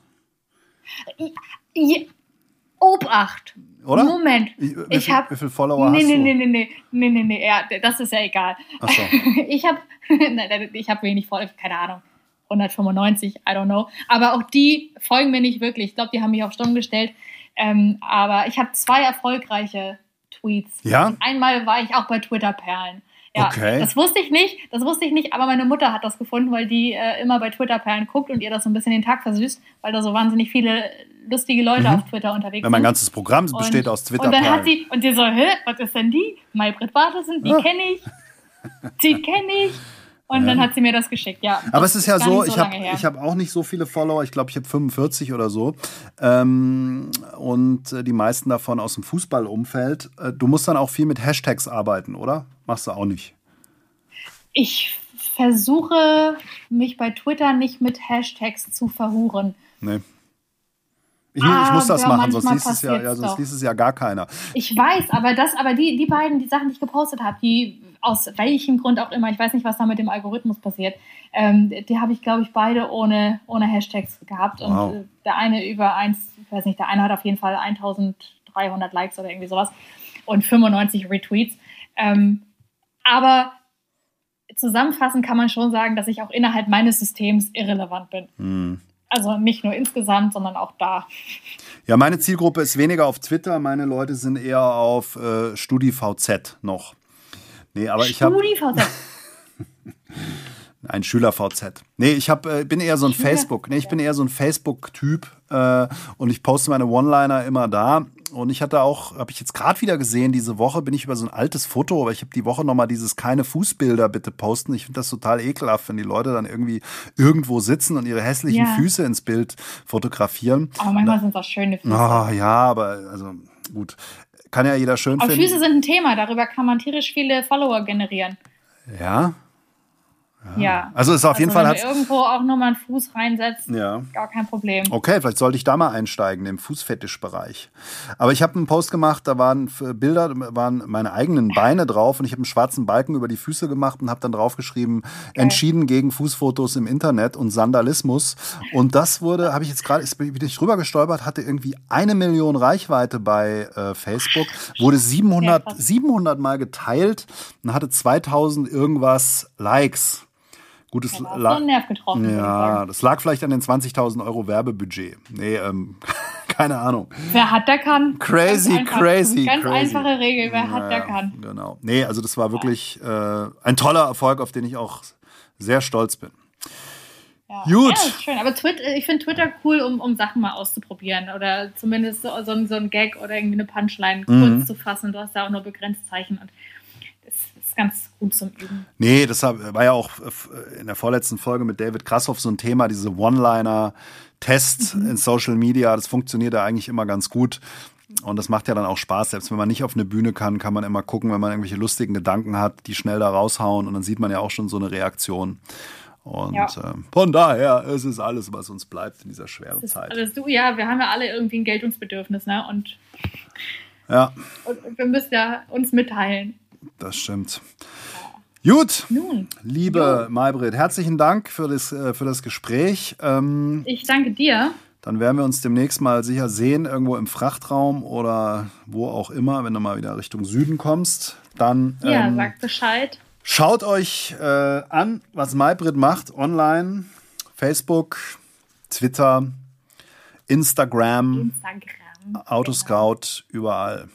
Obacht. Oder? Moment. Ich, wie, ich hab, wie viele Follower nee, hast nee, du? Nee, nee, nee, nee, nee, nee, ja, das ist ja egal. Ach so. ich habe ich hab wenig Follower, keine Ahnung. 195, I don't know. Aber auch die folgen mir nicht wirklich. Ich glaube, die haben mich auf Stumm gestellt. Ähm, aber ich habe zwei erfolgreiche Tweets. Ja? Einmal war ich auch bei Twitter-Perlen. Ja, okay. das wusste ich nicht, das wusste ich nicht, aber meine Mutter hat das gefunden, weil die äh, immer bei Twitter-Perlen guckt und ihr das so ein bisschen den Tag versüßt, weil da so wahnsinnig viele lustige Leute mhm. auf Twitter unterwegs sind. Mein ganzes Programm besteht und, aus Twitter-Perlen. Und dann hat sie, und die so, hä, was ist denn die? Maybrit Bartelsen, die ja. kenne ich, die kenne ich. Und ja. dann hat sie mir das geschickt, ja. Aber es ist ja so, so, ich habe hab auch nicht so viele Follower, ich glaube, ich habe 45 oder so. Ähm, und äh, die meisten davon aus dem Fußballumfeld. Äh, du musst dann auch viel mit Hashtags arbeiten, oder? Machst du auch nicht? Ich versuche, mich bei Twitter nicht mit Hashtags zu verhuren. Nee. Ich, ich, muss das machen, sonst liest, es ja, ja, sonst liest es ja gar keiner. Ich weiß, aber das, aber die, die beiden, die Sachen, die ich gepostet habe, die aus welchem Grund auch immer, ich weiß nicht, was da mit dem Algorithmus passiert, ähm, die habe ich, glaube ich, beide ohne, ohne Hashtags gehabt. Wow. Und äh, der eine über eins, ich weiß nicht, der eine hat auf jeden Fall 1300 Likes oder irgendwie sowas und 95 Retweets. Ähm, aber zusammenfassend kann man schon sagen, dass ich auch innerhalb meines Systems irrelevant bin. Hm. Also nicht nur insgesamt, sondern auch da. Ja, meine Zielgruppe ist weniger auf Twitter. Meine Leute sind eher auf äh, StudiVZ noch. Nee, aber ich habe. Ein Schüler-VZ. Nee, ich hab, äh, bin eher so ein Facebook. Nee, ich bin eher so ein Facebook-Typ äh, und ich poste meine One-Liner immer da. Und ich hatte auch, habe ich jetzt gerade wieder gesehen, diese Woche bin ich über so ein altes Foto, aber ich habe die Woche nochmal dieses keine Fußbilder bitte posten. Ich finde das total ekelhaft, wenn die Leute dann irgendwie irgendwo sitzen und ihre hässlichen Ja. Füße ins Bild fotografieren. Aber manchmal sind auch schöne Füße. Ah, ja, aber also gut. Kann ja jeder schön Aber finden. Füße sind ein Thema, darüber kann man tierisch viele Follower generieren. ja. Ja. Also ist auf jeden also Fall wenn du irgendwo auch nur mal einen Fuß reinsetzt, ja. gar kein Problem. Okay, vielleicht sollte ich da mal einsteigen, im Fußfetischbereich. Aber ich habe einen Post gemacht, da waren Bilder, waren meine eigenen Beine drauf und ich habe einen schwarzen Balken über die Füße gemacht und habe dann draufgeschrieben, entschieden gegen Fußfotos im Internet und Sandalismus. Und das wurde, habe ich jetzt gerade, ist- bin ich drüber gestolpert, hatte irgendwie eine Million Reichweite bei äh, Facebook, wurde 700, Ja, krass. 700 Mal geteilt und hatte 2000 irgendwas Likes. Gutes Da hast du La- einen Nerv getroffen, ja, das lag vielleicht an den 20.000 Euro Werbebudget. Nee, ähm, keine Ahnung. Wer hat, der kann. Crazy, Ganz crazy, Ganz crazy. einfache Regel, wer hat, der Ja, kann. Genau. Nee, also das war wirklich äh, ein toller Erfolg, auf den ich auch sehr stolz bin. Ja. Gut. Ja, schön. Aber Twitter, ich finde Twitter cool, um, um Sachen mal auszuprobieren. Oder zumindest so, so, ein- so ein Gag oder irgendwie eine Punchline Mhm. kurz zu fassen. Du hast da auch nur begrenzt Zeichen. Und ist ganz gut zum Üben. Nee, das war ja auch äh, in der vorletzten Folge mit David Krassoff so ein Thema, diese One-Liner-Tests Mhm. in Social Media. Das funktioniert ja eigentlich immer ganz gut. Und das macht ja dann auch Spaß. Selbst wenn man nicht auf eine Bühne kann, kann man immer gucken, wenn man irgendwelche lustigen Gedanken hat, die schnell da raushauen. Und dann sieht man ja auch schon so eine Reaktion. Und Ja. ähm, von daher, es ist alles, was uns bleibt in dieser schweren Zeit. du, ja, wir haben ja alle irgendwie ein Geltungsbedürfnis, ne? Und, Ja, und wir müssen ja uns mitteilen. Das stimmt. Gut, Nun, liebe Maybrit, herzlichen Dank für das, äh, für das Gespräch. Ähm, ich danke dir. Dann werden wir uns demnächst mal sicher sehen, irgendwo im Frachtraum oder wo auch immer, wenn du mal wieder Richtung Süden kommst. Dann Ja, ähm, sag Bescheid. schaut euch äh, an, was Maybrit macht online. Facebook, Twitter, Instagram, Instagram. Autoscout, überall.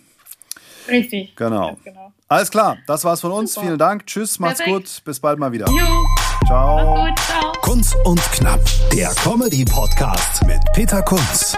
Richtig. Genau. Genau. Alles klar, das war's von uns. Super. Vielen Dank. Tschüss, macht's Perfekt. gut. Bis bald mal wieder. Jo, Ciao. gut, ciao. Kunz und Knapp, der Comedy-Podcast mit Peter Kunz.